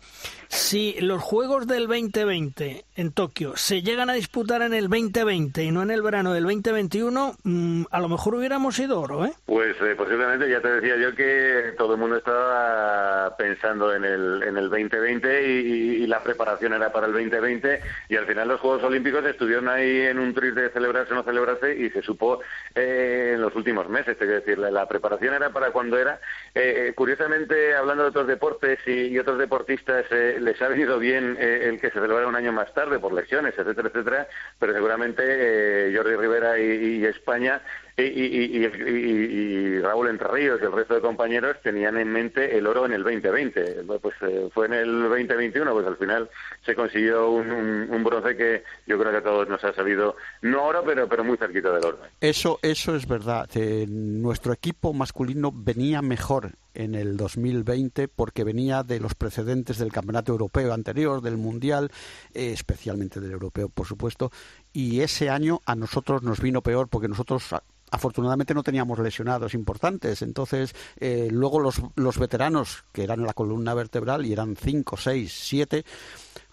si los Juegos del 2020 en Tokio se llegan a disputar en el 2020 y no en el verano del 2021, mm, a lo mejor hubiéramos ido oro, ¿eh? Pues eh, posiblemente, ya te decía yo que todo el mundo estaba pensando en el, en el 2020 y, la preparación era para el 2020 y al final los Juegos Olímpicos estuvieron ahí en un tris de celebrarse o no celebrarse y se supo eh, en los últimos meses, es decir, la, preparación era para cuando era. Eh, curiosamente, hablando de otros deportes y, otros deportistas, les ha venido bien el que se celebrara un año más tarde por lesiones, etcétera, etcétera, pero seguramente eh, Jordi Rivera y, España y, Raúl Entre y el resto de compañeros tenían en mente el oro en el 2020. Pues eh, fue en el 2021, pues al final se consiguió un, bronce que yo creo que a todos nos ha salido, no oro, pero, pero muy cerquita del oro. Eso, eso es verdad. Eh, nuestro equipo masculino venía mejor en el 2020 porque venía de los precedentes del Campeonato Europeo anterior, del Mundial, eh, especialmente del Europeo, por supuesto, y ese año a nosotros nos vino peor porque nosotros afortunadamente no teníamos lesionados importantes. Entonces, eh, luego los, los veteranos, que eran la columna vertebral y eran cinco, seis, siete,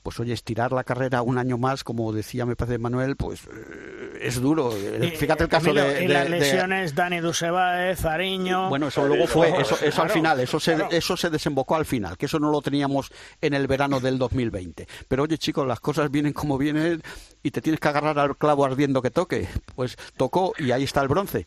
pues oye, estirar la carrera un año más, como decía me parece Manuel, pues eh, es duro. Eh, fíjate el caso de, y las lesiones, Dani Dusebaez, Zariño... Bueno, eso luego fue, eso, eso al final, eso se, eso se desembocó al final, que eso no lo teníamos en el verano del 2020. Pero oye, chicos, las cosas vienen como vienen y te tienes que agarrar al clavo ardiendo que toque. Pues tocó y ahí está el bronce.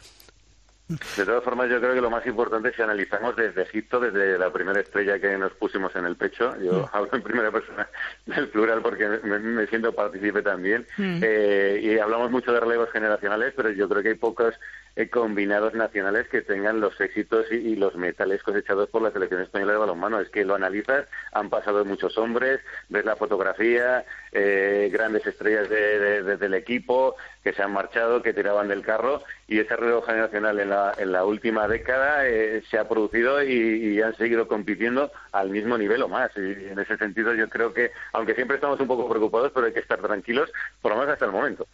De todas formas, yo creo que lo más importante es si analizamos desde Egipto, desde la primera estrella que nos pusimos en el pecho, yo mm. hablo en primera persona del plural porque me, siento partícipe también, mm. eh, y hablamos mucho de relevos generacionales, pero yo creo que hay pocos eh, combinados nacionales que tengan los éxitos y, los metales cosechados por la selección española de balonmano. Es que lo analizas, han pasado muchos hombres, ves la fotografía, eh, grandes estrellas del equipo que se han marchado, que tiraban del carro, y ese relevo generacional en la, en la última década eh, se ha producido y, han seguido compitiendo al mismo nivel o más. Y en ese sentido yo creo que, aunque siempre estamos un poco preocupados, pero hay que estar tranquilos, por lo menos hasta el momento.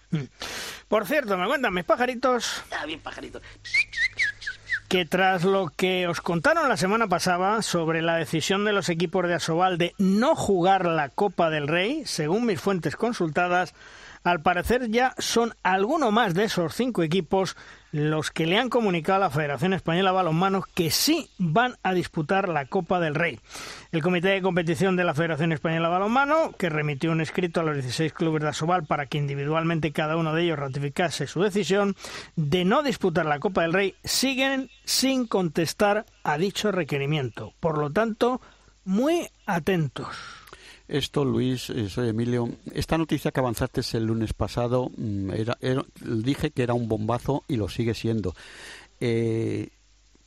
Por cierto, me cuentan mis pajaritos. Ah, bien pajaritos. Que tras lo que os contaron la semana pasada sobre la decisión de los equipos de Asobal de no jugar la Copa del Rey, según mis fuentes consultadas, al parecer ya son alguno más de esos cinco equipos los que le han comunicado a la Federación Española de Balonmano que sí van a disputar la Copa del Rey. El Comité de Competición de la Federación Española de Balonmano, que remitió un escrito a los 16 clubes de Asobal para que individualmente cada uno de ellos ratificase su decisión de no disputar la Copa del Rey, siguen sin contestar a dicho requerimiento. Por lo tanto, muy atentos. Esto, Luis, eh, soy Emilio. Esta noticia que avanzaste el lunes pasado, mm, era, dije que era un bombazo y lo sigue siendo. Eh,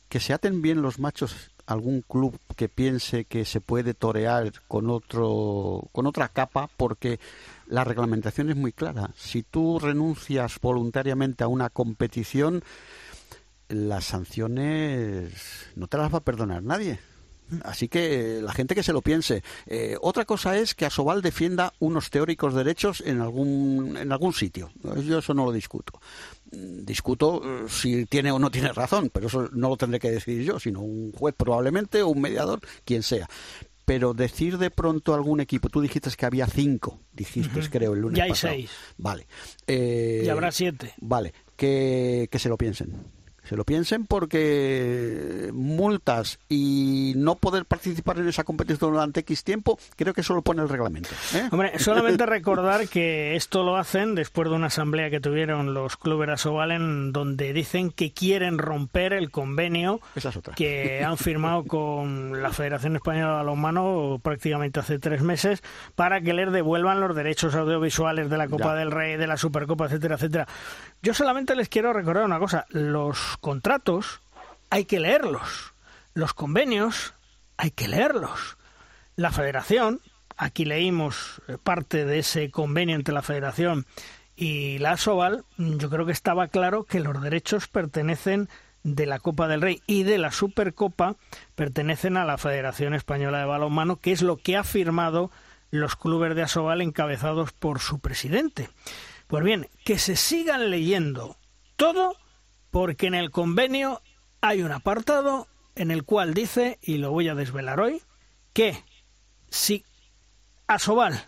que se aten bien los machos algún club que piense que se puede torear con otro con otra capa porque la reglamentación es muy clara. Si tú renuncias voluntariamente a una competición, las sanciones no te las va a perdonar nadie. Así que la gente que se lo piense. Eh, otra cosa es que Asobal defienda unos teóricos derechos en algún, en algún sitio. Yo eso no lo discuto. Discuto eh, si tiene o no tiene razón, pero eso no lo tendré que decidir yo, sino un juez probablemente o un mediador, quien sea. Pero decir de pronto algún equipo, tú dijiste que había cinco, dijiste, creo, el lunes Ya hay pasado. seis. Vale. Eh, y habrá siete. Vale, que, que se lo piensen se lo piensen porque multas y no poder participar en esa competición durante X tiempo, creo que eso lo pone el reglamento. ¿eh? Hombre, solamente recordar que esto lo hacen después de una asamblea que tuvieron los clubes de donde dicen que quieren romper el convenio que han firmado con la Federación Española de Balonmano prácticamente hace tres meses para que les devuelvan los derechos audiovisuales de la Copa del Rey, de la Supercopa, etcétera, etcétera. Yo solamente les quiero recordar una cosa, los contratos hay que leerlos, los convenios hay que leerlos. La federación, aquí leímos parte de ese convenio entre la federación y la Asobal, yo creo que estaba claro que los derechos pertenecen de la Copa del Rey y de la Supercopa pertenecen a la Federación Española de Balonmano, que es lo que ha firmado los clubes de Asobal encabezados por su presidente. Pues bien, que se sigan leyendo todo porque en el convenio hay un apartado en el cual dice, y lo voy a desvelar hoy, que si Asobal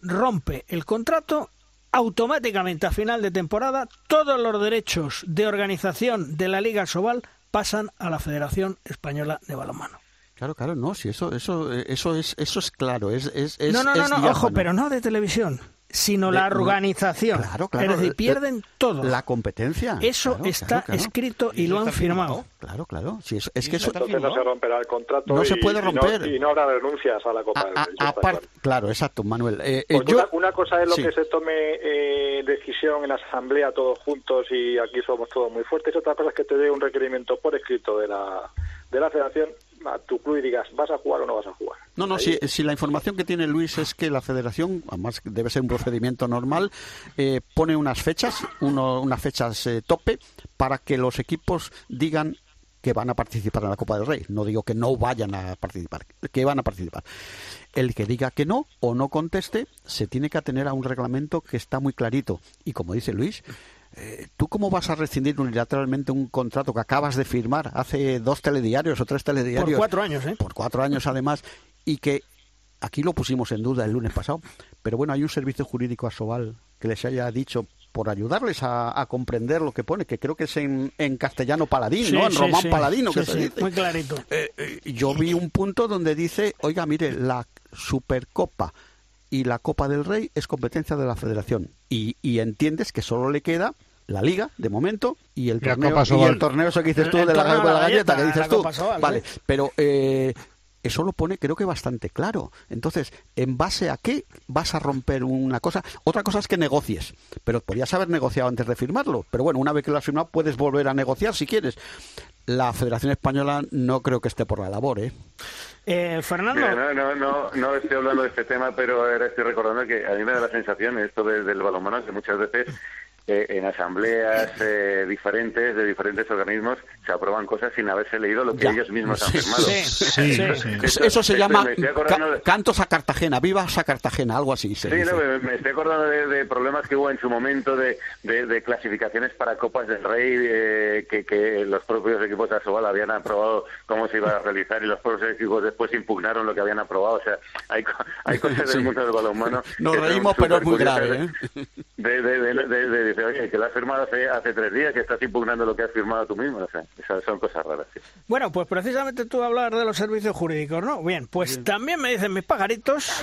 rompe el contrato, automáticamente a final de temporada todos los derechos de organización de la Liga Asobal pasan a la Federación Española de Balonmano. Claro, claro, no, si eso, eso, eso es, eso es claro, es, es, no, no, no, no ojo, pero no de televisión sino la organización. Claro, claro, es decir, pierden todo. La competencia. Eso está escrito y, lo han firmado. Claro, claro. Si es, que eso Entonces no se romperá el contrato. No se puede romper. Y no, habrá denuncias a la Copa del Rey. claro. exacto, Manuel. Eh, eh, pues una, cosa es lo que se tome eh, decisión en la asamblea todos juntos y aquí somos todos muy fuertes. Otra cosa es que te dé un requerimiento por escrito de la de la federación a tu club y digas, ¿vas a jugar o no vas a jugar? No, no, si, si, la información que tiene Luis es que la federación, además debe ser un procedimiento normal, eh, pone unas fechas, uno, unas fechas eh, tope, para que los equipos digan que van a participar en la Copa del Rey. No digo que no vayan a participar, que van a participar. El que diga que no o no conteste, se tiene que atener a un reglamento que está muy clarito. Y como dice Luis, ¿Tú cómo vas a rescindir unilateralmente un contrato que acabas de firmar hace dos telediarios o tres telediarios? Por cuatro años, ¿eh? Por cuatro años, además, y que aquí lo pusimos en duda el lunes pasado, pero bueno, hay un servicio jurídico a Sobal que les haya dicho por ayudarles a, comprender lo que pone, que creo que es en, castellano paladín, ¿no? En román paladino, que se dice. Muy clarito. Eh, eh, yo vi un punto donde dice, oiga, mire, la Supercopa y la Copa del Rey es competencia de la Federación. Y, y entiendes que solo le queda la liga de momento y el torneo y el torneo eso que dices tú de la, galleta, que dices tú. Vale pero eh, eso lo pone creo que bastante claro. Entonces en base a qué vas a romper una cosa otra cosa es que negocies pero podrías haber negociado antes de firmarlo. Pero bueno una vez que lo has firmado puedes volver a negociar si quieres. La Federación Española no creo que esté por la labor eh, eh Fernando. no, no, no, no estoy hablando de este tema, pero ahora estoy recordando que a mí me da la sensación, esto del balonmano, que muchas veces en asambleas eh, diferentes de diferentes organismos se aprueban cosas sin haberse leído lo que ellos mismos han firmado. Sí, Eso, se llama cantos a Cartagena, vivas a Cartagena, algo así. sí, no, me, estoy acordando de, problemas que hubo en su momento de, de, clasificaciones para Copas del Rey, eh, que, que, los propios equipos de Asobal habían aprobado cómo se iba a realizar y los propios equipos después impugnaron lo que habían aprobado. O sea, hay, hay cosas del mundo del balonmano. Nos reímos, pero es muy grave. ¿eh? de, oye, que lo has firmado hace, hace tres días, que estás impugnando lo que has firmado tú mismo. O sea, esas son cosas raras. Bueno, pues precisamente tú hablar de los servicios jurídicos, ¿no? Bien, pues también me dicen mis pajaritos.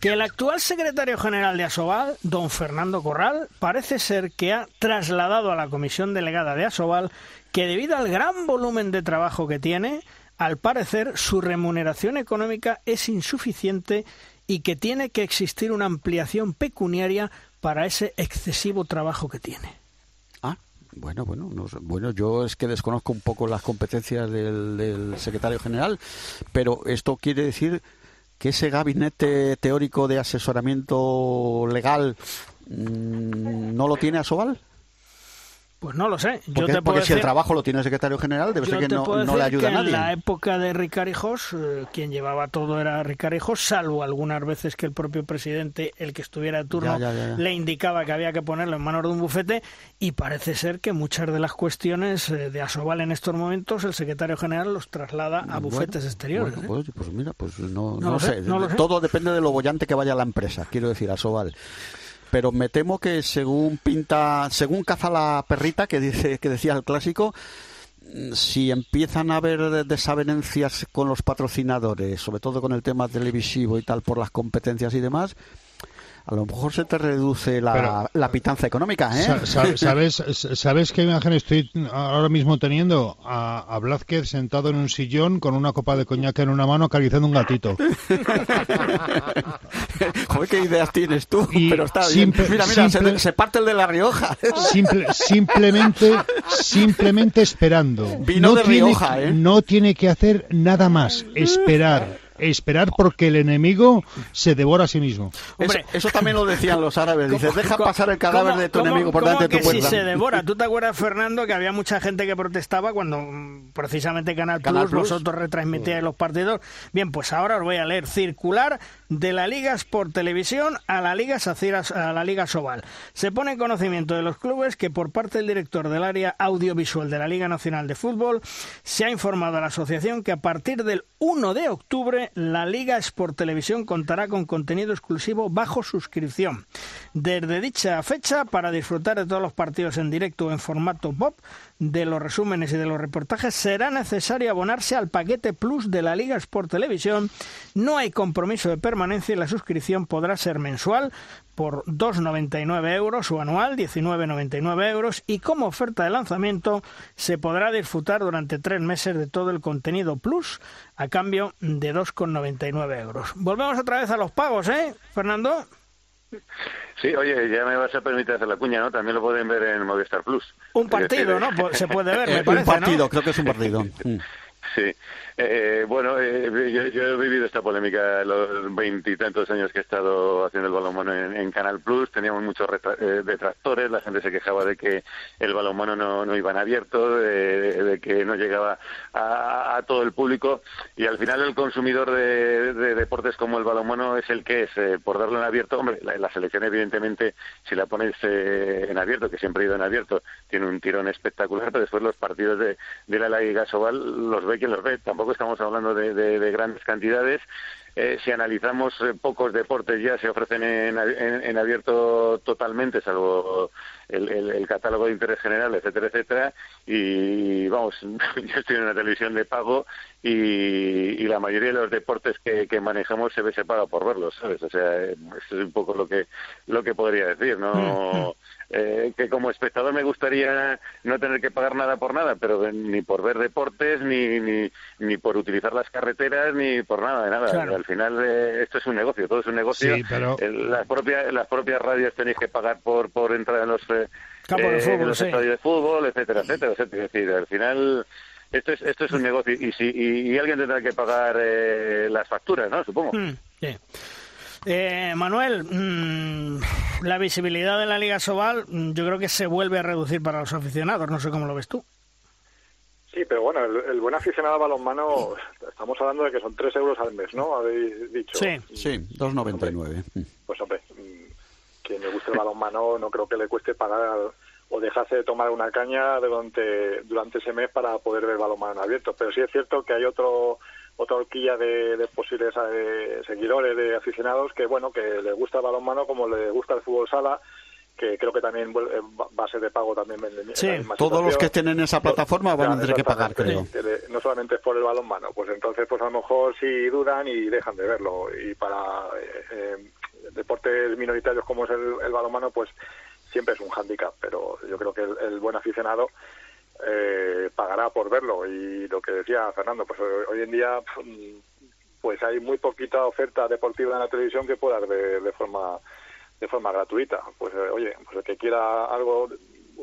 Que el actual secretario general de Asobal, don Fernando Corral, parece ser que ha trasladado a la comisión delegada de Asobal que debido al gran volumen de trabajo que tiene, al parecer su remuneración económica es insuficiente y que tiene que existir una ampliación pecuniaria para ese excesivo trabajo que tiene. Ah, bueno, bueno, bueno, yo es que desconozco un poco las competencias del, secretario general, pero esto quiere decir que ese gabinete teórico de asesoramiento legal mm, no lo tiene Asobal. Pues no lo sé. Yo porque, porque si el trabajo lo tiene el secretario general, debe ser que no, le ayuda a nadie. En la época de Ricarijos, eh, quien llevaba todo era Ricarijos, salvo algunas veces que el propio presidente, el que estuviera de turno, le indicaba que había que ponerlo en manos de un bufete. Y parece ser que muchas de las cuestiones eh, de Asobal en estos momentos, el secretario general los traslada a bufetes exteriores. ¿eh? pues, pues, mira, pues no, sé. Todo depende de lo bollante que vaya la empresa, quiero decir, Asobal. Pero me temo que según pinta, según caza la perrita que dice que decía el clásico, mm, si empiezan a haber desavenencias con los patrocinadores, sobre todo con el tema televisivo y tal por las competencias y demás, a lo mejor se te reduce la, la pitanza económica, ¿eh? ¿sabes, ¿Sabes qué imagen estoy ahora mismo teniendo? A, a Blázquez sentado en un sillón con una copa de coñac en una mano acariciando un gatito. Joder, qué ideas tienes tú, pero está bien. Mira, mira, se, parte el de La Rioja. simplemente, simplemente esperando. Vino de Rioja, ¿eh? No tiene que hacer nada más, esperar esperar porque el enemigo se devora a sí mismo. eso, también lo decían los árabes. Dices, deja pasar el cadáver de tu enemigo por delante de tu puerta. si se devora? ¿Tú te acuerdas, Fernando, que había mucha gente que protestaba cuando mm, precisamente Canal, Plus, vosotros retransmitíais los partidos? Bien, pues ahora os voy a leer circular de la Liga Sport Televisión a la Liga a la Liga Sobal. Se pone en conocimiento de los clubes que por parte del director del área audiovisual de la Liga Nacional de Fútbol se ha informado a la asociación que a partir del 1 de octubre la Liga Sport Televisión contará con contenido exclusivo bajo suscripción. Desde dicha fecha, para disfrutar de todos los partidos en directo en formato pop, de los resúmenes y de los reportajes, será necesario abonarse al paquete Plus de la Liga Sport Televisión. No hay compromiso de permanencia y la suscripción podrá ser mensual por 2,99 euros o anual 19,99 euros y como oferta de lanzamiento se podrá disfrutar durante tres meses de todo el contenido Plus a cambio de 2,99 euros. Volvemos otra vez a los pagos, ¿eh, Fernando? Sí, oye, ya me vas a permitir hacer la cuña, ¿no? También lo pueden ver en Movistar Plus. Un partido, ¿no? Se puede ver, me parece, Un partido, creo que es un partido. Sí. Eh, bueno, eh, yo, he vivido esta polémica los veintitantos años que he estado haciendo el balonmano en, Canal Plus. Teníamos muchos eh, detractores, la gente se quejaba de que el balonmano no, iba en abierto, de, que no llegaba a, todo el público. Y al final el consumidor de, deportes como el balonmano es el que es. por darlo en abierto, hombre, la, selección evidentemente, si la pones en abierto, que siempre ha ido en abierto, tiene un tirón espectacular, pero después los partidos de, de la Liga Sobal los ve quien los ve. Tampoco estamos hablando de, grandes cantidades. Eh, si analizamos eh, pocos deportes ya se ofrecen en, abierto totalmente, salvo el, catálogo de interés general, etcétera, etcétera. Y vamos, yo estoy en una televisión de pago y, la mayoría de los deportes que, manejamos se ve separado por verlos, ¿sabes? O sea, eso es un poco lo que lo que podría decir, ¿no? Mm, mm. Eh, que como espectador me gustaría no tener que pagar nada por nada, pero ni por ver deportes, ni, ni, ni por utilizar las carreteras, ni por nada de nada. Al final eh, esto es un negocio, todo es un negocio. las, propias, las propias radios tenéis que pagar por, por entrar en los, eh, los estadios de fútbol, etcétera, etcétera. Es decir, al final esto es esto es un negocio y si y, alguien tendrá que pagar las facturas, ¿no? Supongo. Hmm, eh, Manuel, mmm, la visibilidad de la Liga Sobal mm, yo creo que se vuelve a reducir para los aficionados, no sé cómo lo ves tú. Sí, pero bueno, el, buen aficionado a balonmano, estamos hablando de que son 3 euros al mes, ¿no? Habéis dicho. Sí, sí, 2,99. Pues hombre, mm, quien le guste el balonmano no creo que le cueste pagar o dejarse de tomar una caña durante, durante ese mes para poder ver balonmano abierto. Pero sí es cierto que hay otro otra horquilla de, posibles eh, seguidores, de aficionados, que bueno, que les gusta el balonmano como les gusta el fútbol sala, que creo que también eh, va a ser de pago también. Sí, todos los que estén en esa plataforma van a tener que pagar, creo. No solamente es por el balonmano, pues entonces pues a lo mejor sí dudan y dejan de verlo. Y para eh, deportes minoritarios como es el, el balonmano, pues siempre es un hándicap, pero yo creo que el buen aficionado eh, pagará por verlo. Y lo que decía Fernando, pues hoy en día pues hay muy poquita oferta deportiva en la televisión que pueda ver de forma de forma gratuita. Pues eh, oye, pues el que quiera algo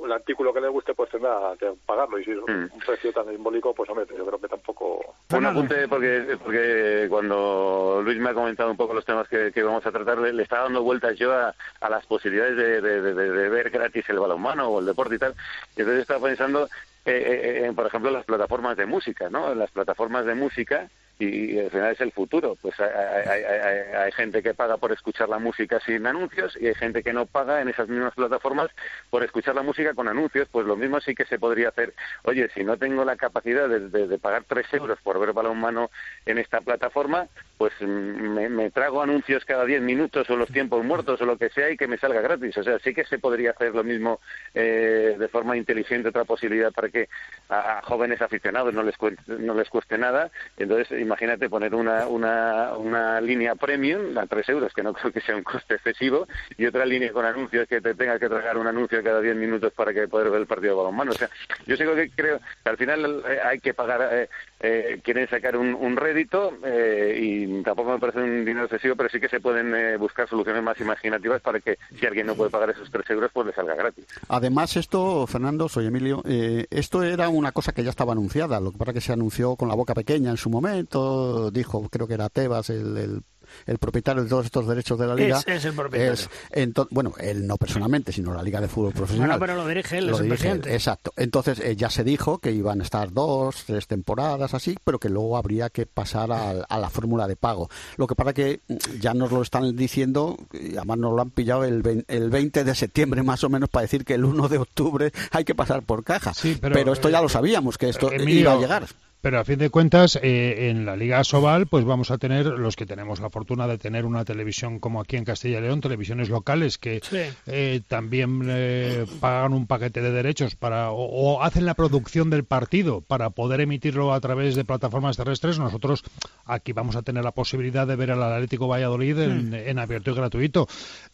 el artículo que le guste pues tendrá que pagarlo y si es un mm. precio tan simbólico pues hombre yo creo que tampoco un apunte porque porque cuando Luis me ha comentado un poco los temas que, vamos a tratar le, le estaba dando vueltas yo a, las posibilidades de, de, ver gratis el balonmano o el deporte y tal. Y entonces estaba pensando eh, eh, en por ejemplo las plataformas de música no en las plataformas de música y al final es el futuro. Pues hay, gente que paga por escuchar la música sin anuncios y hay gente que no paga en esas mismas plataformas por escuchar la música con anuncios. Pues lo mismo sí que se podría hacer. Oye, si no tengo la capacidad de, pagar tres euros por ver balonmano en esta plataforma, pues me, trago anuncios cada 10 minutos o los tiempos muertos o lo que sea y que me salga gratis. O sea, sí que se podría hacer lo mismo eh, de forma inteligente, otra posibilidad para que a, a jóvenes aficionados no les, cueste, no les cueste nada. Entonces, imagínate poner una, una, una línea premium a 3 euros, que no creo que sea un coste excesivo, y otra línea con anuncios que te tenga que tragar un anuncio cada 10 minutos para que poder ver el partido de balonmano. O sea, yo sé que creo que al final eh, hay que pagar, eh, eh, quieren sacar un, un rédito eh, y tampoco me parece un dinero excesivo, pero sí que se pueden eh, buscar soluciones más imaginativas para que si alguien no puede pagar esos 3 euros, pues le salga gratis. Además, esto, Fernando, soy Emilio, eh, esto era una cosa que ya estaba anunciada, lo que pasa que se anunció con la boca pequeña en su momento, dijo, creo que era Tebas, el el propietario de todos estos derechos de la liga Es- es el propietario. es- ento- bueno él no personalmente sino la liga de fútbol profesional. Bueno, pero lo dirige él, Lo es el dirige él, presidente. exacto. Entonces eh, ya se dijo que iban a estar dos tres temporadas así pero que luego habría que pasar a, la fórmula de pago. Lo que pasa que mm, ya nos lo están diciendo y además nos lo han pillado el, vein- el 20 de septiembre más o menos para decir que el 1 de octubre hay que pasar por caja. Pero, esto ya eh, lo sabíamos que esto Emilio, iba a llegar Pero a fin de cuentas, eh, en la Liga Sobal, pues vamos a tener, los que tenemos la fortuna de tener una televisión como aquí en Castilla y León, televisiones locales que eh, también eh, pagan un paquete de derechos para o, o hacen la producción del partido para poder emitirlo a través de plataformas terrestres. Nosotros aquí vamos a tener la posibilidad de ver al Atlético Valladolid en, Mm. en abierto y gratuito.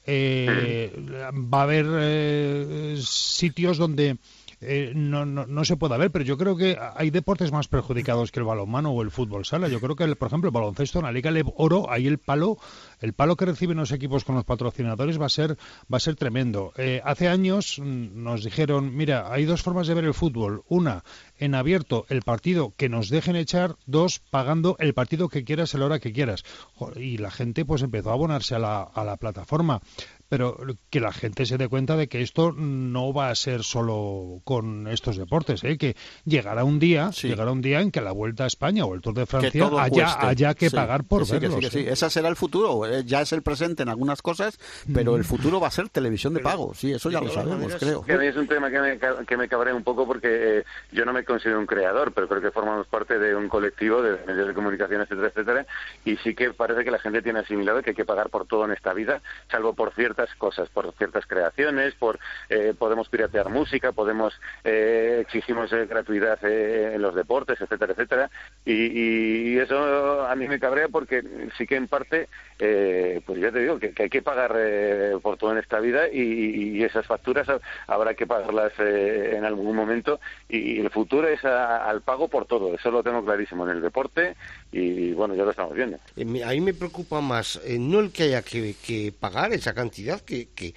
Eh, va a haber eh, sitios donde eh, no, no, no se pueda ver, pero yo creo que hay deportes más perjudicados que el balonmano o el fútbol sala. Yo creo que, el- por ejemplo, el baloncesto en la Liga Lev Oro, ahí el palo, el palo que reciben los equipos con los patrocinadores va a ser, va a ser tremendo. Eh, hace años mm, nos dijeron, mira, hay dos formas de ver el fútbol. Una, en abierto, el partido que nos dejen echar. Dos, pagando el partido que quieras a la hora que quieras. Y la gente pues empezó a abonarse a la, a la plataforma pero que la gente se dé cuenta de que esto no va a ser solo con estos deportes, ¿eh? que llegará un día, llegará un día en que la Vuelta a España o el Tour de que Francia todo haya, que Sí, pagar por que sí, que verlos. sí, que sí. ¿eh? Ese será el futuro. eh, Ya es el presente en algunas cosas, pero el futuro va a ser televisión de pago. Sí, eso ya lo sabemos, creo. Que a mí es un tema que me, que me cabrea un poco porque eh, yo no me considero un creador, pero creo que formamos parte de un colectivo de medios de comunicación, etcétera, etcétera, y sí que parece que la gente tiene asimilado que hay que pagar por todo en esta vida, salvo por ciertas cosas, por ciertas creaciones, por eh, podemos piratear música, podemos eh, exigimos eh, gratuidad eh, en los deportes, etcétera, etcétera, y, y eso a mí me cabrea porque sí que en parte, eh, pues ya te digo, que, hay que pagar eh, por todo en esta vida y, y esas facturas ha- habrá que pagarlas en algún momento. Y el futuro es a- al pago por todo, eso lo tengo clarísimo en el deporte y bueno, ya lo estamos viendo. A mí me preocupa más no el que haya que pagar esa cantidad, que, que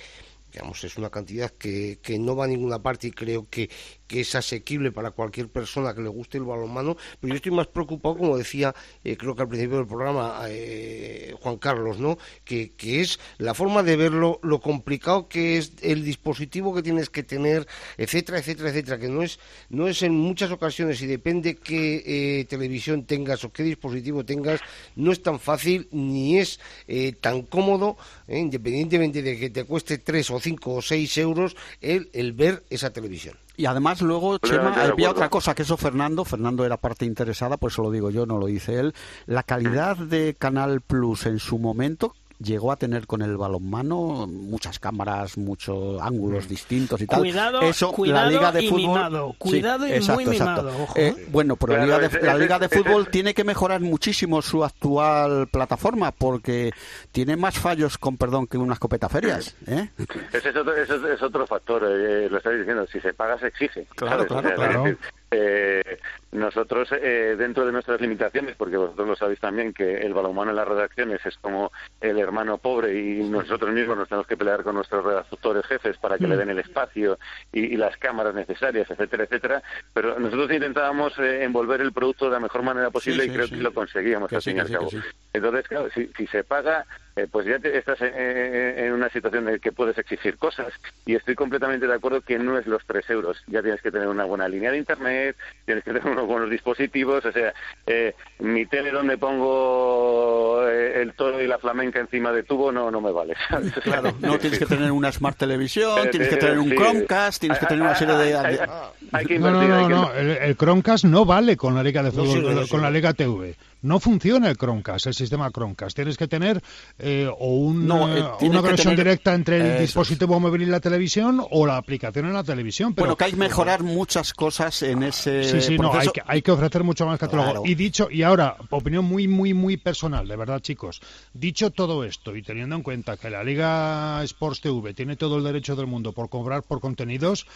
digamos es una cantidad que, que no va a ninguna parte y creo que, que es asequible para cualquier persona que le guste el balonmano, pero yo estoy más preocupado, como decía, eh, creo que al principio del programa eh, Juan Carlos, ¿no? Que, que es la forma de verlo, lo complicado que es el dispositivo que tienes que tener, etcétera, etcétera, etcétera, que no es, no es en muchas ocasiones y depende qué eh, televisión tengas o qué dispositivo tengas, no es tan fácil ni es eh, tan cómodo, independientemente de que te cueste 3 o 5 o 6 euros, el, el ver esa televisión. Y además luego, Chema, había otra cosa que eso Fernando, Fernando era parte interesada, pues eso lo digo yo, no lo dice él. La calidad de Canal Plus en su momento llegó a tener con el balonmano muchas cámaras, muchos ángulos distintos y tal. Cuidado, eso cuidado la liga de y fútbol, mimado, Sí, cuidado y muy exacto, exacto. mimado, ojo, Eh, eh. bueno, pero la liga de, la liga fútbol tiene que mejorar muchísimo su actual plataforma porque tiene más fallos con perdón que unas copetaferias, ¿eh? Ese es otro, es- otro factor, eh, lo estáis diciendo, si se paga se exige. Claro, ¿sabes? claro, claro. Eh, nosotros, eh, dentro de nuestras limitaciones, porque vosotros lo sabéis también, que el balonmano en las redacciones es como el hermano pobre y nosotros mismos nos tenemos que pelear con nuestros redactores jefes para que le den el espacio y, y las cámaras necesarias, etcétera, etcétera. Pero nosotros intentábamos eh, envolver el producto de la mejor manera posible Sí, y creo sí. que lo conseguíamos Que al fin y al cabo. Entonces, claro, si, si se paga, eh, pues ya te- estás en, en- en una situación en la que puedes exigir cosas. Y estoy completamente de acuerdo que no es los tres euros. Ya tienes que tener una buena línea de internet, tienes que tener unos buenos dispositivos. O sea, eh, mi tele donde pongo eh, el toro y la flamenca encima de tubo no, no me vale. ¿sabes? Claro, no tienes que tener una Smart Televisión, Eh, tienes que eh, tener un. Chromecast, tienes que tener una serie de... Hay- de- hay que No, no, invertir, hay no, que no, el, el Chromecast no vale con la Liga de No Fútbol, no con sirve. la Liga TV. No funciona el Chromecast, el sistema Chromecast. Tienes que tener eh, o un, No, eh, eh, una conexión tener- directa entre el Eso es. dispositivo móvil y la televisión o la aplicación en la televisión. Pero bueno, que hay que mejorar muchas cosas en ese Sí, sí, no, hay proceso. que, hay que ofrecer mucho más catálogo. Claro. Y dicho, y ahora, opinión muy, muy, muy personal, de verdad, chicos. Dicho todo esto y teniendo en cuenta que la Liga Sports TV tiene todo el derecho del mundo por cobrar por contenidos,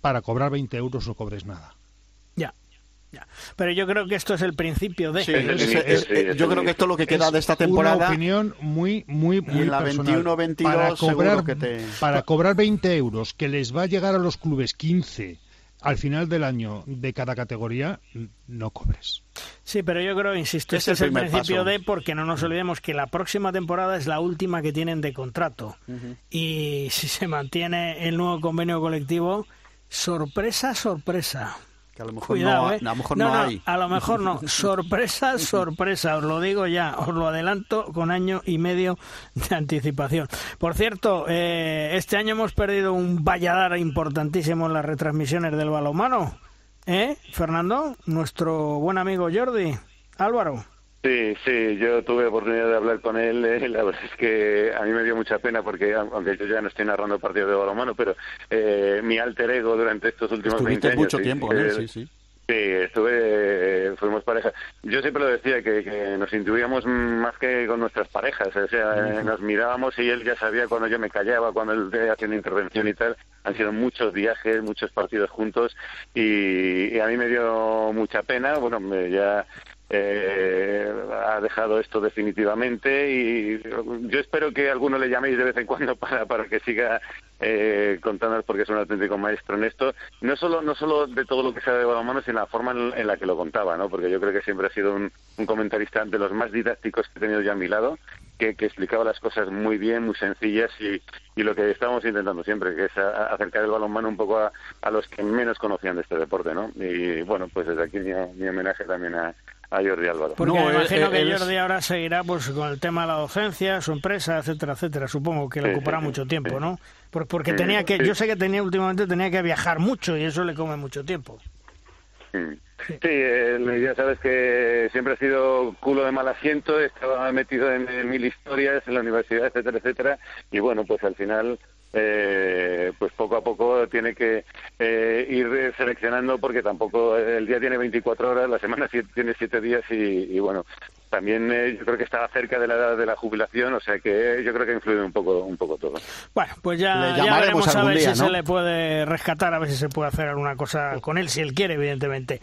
para cobrar 20 euros no cobres nada. Pero yo creo que esto es el principio de... Sí, es- es- es- yo creo que esto es lo que queda de esta temporada. Una opinión muy, muy, muy en la personal. 21-22 para cobrar, que te- para cobrar 20 euros que les va a llegar a los clubes 15 al final del año de cada categoría, no cobres. Sí, pero yo creo, insisto, Es este el es el principio paso. de, porque no nos olvidemos que la próxima temporada es la última que tienen de contrato. Y si se mantiene el nuevo convenio colectivo, sorpresa, sorpresa. Que a lo mejor Cuidado, no, ¿eh? a lo mejor no hay. A lo mejor no. Sorpresa, sorpresa. Os lo digo ya. Os lo adelanto con año y medio de anticipación. Por cierto, eh, este año hemos perdido un valladar importantísimo en las retransmisiones del balonmano. ¿Eh, Fernando? Nuestro buen amigo Jordi. Álvaro. Sí, sí, yo tuve oportunidad de hablar con él. eh, la verdad es que a mí me dio mucha pena porque, aunque yo ya no estoy narrando partidos de balonmano, pero eh, mi alter ego durante estos últimos Estuviste 20 años. mucho tiempo con él, eh, sí, sí. Sí, estuve, eh, fuimos pareja. Yo siempre lo decía, que, que nos intuíamos más que con nuestras parejas. O sea, eh, nos mirábamos y él ya sabía cuando yo me callaba, cuando él hacía una intervención y tal. Han sido muchos viajes, muchos partidos juntos y, y a mí me dio mucha pena. Bueno, me- ya eh, ha dejado esto definitivamente y yo espero que alguno le llaméis de vez en cuando para, para que siga eh, contándonos porque es un auténtico maestro en esto, no solo no solo de todo lo que sabe de balonmano, sino la forma en, la que lo contaba, ¿no? Porque yo creo que siempre ha sido un, comentarista de los más didácticos que he tenido yo a mi lado, que, que explicaba las cosas muy bien, muy sencillas y, y lo que estamos intentando siempre, que es acercar el balonmano un poco a, a los que menos conocían de este deporte, ¿no? Y bueno, pues desde aquí mi, mi homenaje también a, a Jordi Álvaro. Porque me imagino que Jordi ahora seguirá pues con el tema de la docencia, su empresa, etcétera, etcétera. Supongo que le Sí, ocupará sí, mucho sí, tiempo, sí. ¿no? Por- Porque Sí, tenía que, sí. yo sé que tenía últimamente tenía que viajar mucho y eso le come mucho tiempo. Sí, él, ya sabes que siempre ha sido culo de mal asiento, estaba metido en, en mil historias en la universidad, etcétera, etcétera, y bueno, pues al final, eh, pues poco a poco tiene que eh, ir seleccionando porque tampoco el día tiene 24 horas, la semana tiene 7 días y, y bueno, también eh, yo creo que estaba cerca de la edad de la jubilación, o sea que yo creo que ha influido un poco, un poco todo. Bueno, pues ya, ya veremos a ver día, si ¿no? se le puede rescatar, a ver si se puede hacer alguna cosa con él, si él quiere, evidentemente.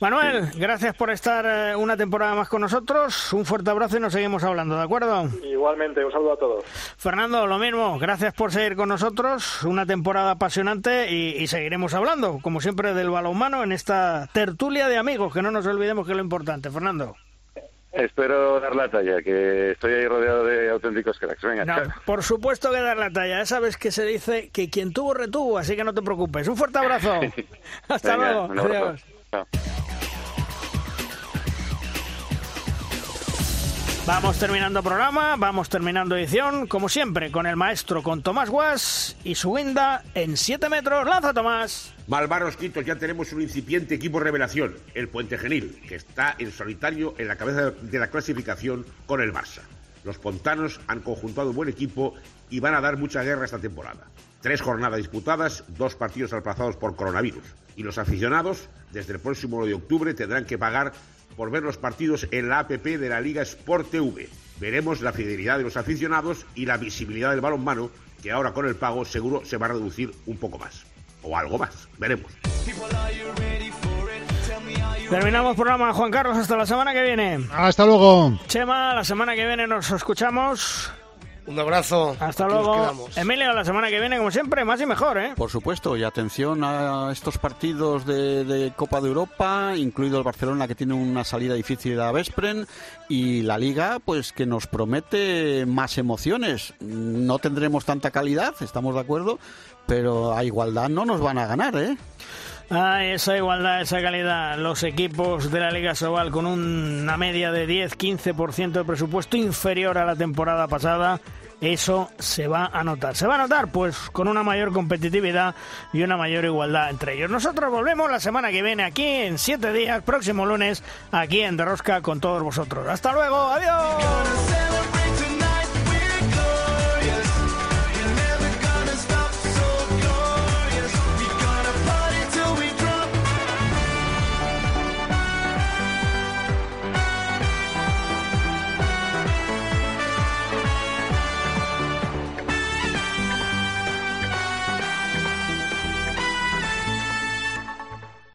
Manuel, gracias por estar eh, una temporada más con nosotros. Un fuerte abrazo y nos seguimos hablando, ¿de acuerdo? Igualmente, un saludo a todos. Fernando, lo mismo, gracias por seguir con nosotros, una temporada apasionante y, y seguiremos hablando, como siempre, del balonmano en esta tertulia de amigos, que no nos olvidemos que es lo importante. Fernando. Espero dar la talla, que estoy ahí rodeado de auténticos cracks. Venga, No, por supuesto que dar la talla, ya sabes que se dice que quien tuvo retuvo, así que no te preocupes. Un fuerte abrazo. Hasta Venga, luego. Adiós. Chao. Vamos terminando programa, vamos terminando edición, como siempre, con el maestro, con Tomás Guas y su guinda en 7 metros. ¡Lanza, Tomás! Malvaros Quitos, ya tenemos un incipiente equipo revelación, el Puente Genil, que está en solitario en la cabeza de la clasificación con el Barça. Los pontanos han conjuntado un buen equipo y van a dar mucha guerra esta temporada. Tres jornadas disputadas, dos partidos aplazados por coronavirus. Y los aficionados, desde el próximo 1 de octubre, tendrán que pagar por ver los partidos en la APP de la Liga Sport TV. Veremos la fidelidad de los aficionados y la visibilidad del balonmano, que ahora con el pago seguro se va a reducir un poco más. O algo más. Veremos. Terminamos programa, Juan Carlos, hasta la semana que viene. Hasta luego. Chema, la semana que viene nos escuchamos. Un abrazo. Hasta luego. Emilio, la semana que viene, como siempre, más y mejor, ¿eh? Por supuesto, y atención a estos partidos de, de Copa de Europa, incluido el Barcelona que tiene una salida difícil a Vespren y la Liga, pues que nos promete más emociones. No tendremos tanta calidad, estamos de acuerdo, pero a igualdad no nos van a ganar, ¿eh? A esa igualdad, esa calidad. Los equipos de la Liga Sobal con una media de 10-15% de presupuesto inferior a la temporada pasada. Eso se va a notar. ¿Se va a notar? Pues con una mayor competitividad y una mayor igualdad entre ellos. Nosotros volvemos la semana que viene aquí en siete días, próximo lunes, aquí en Derrosca con todos vosotros. Hasta luego, adiós.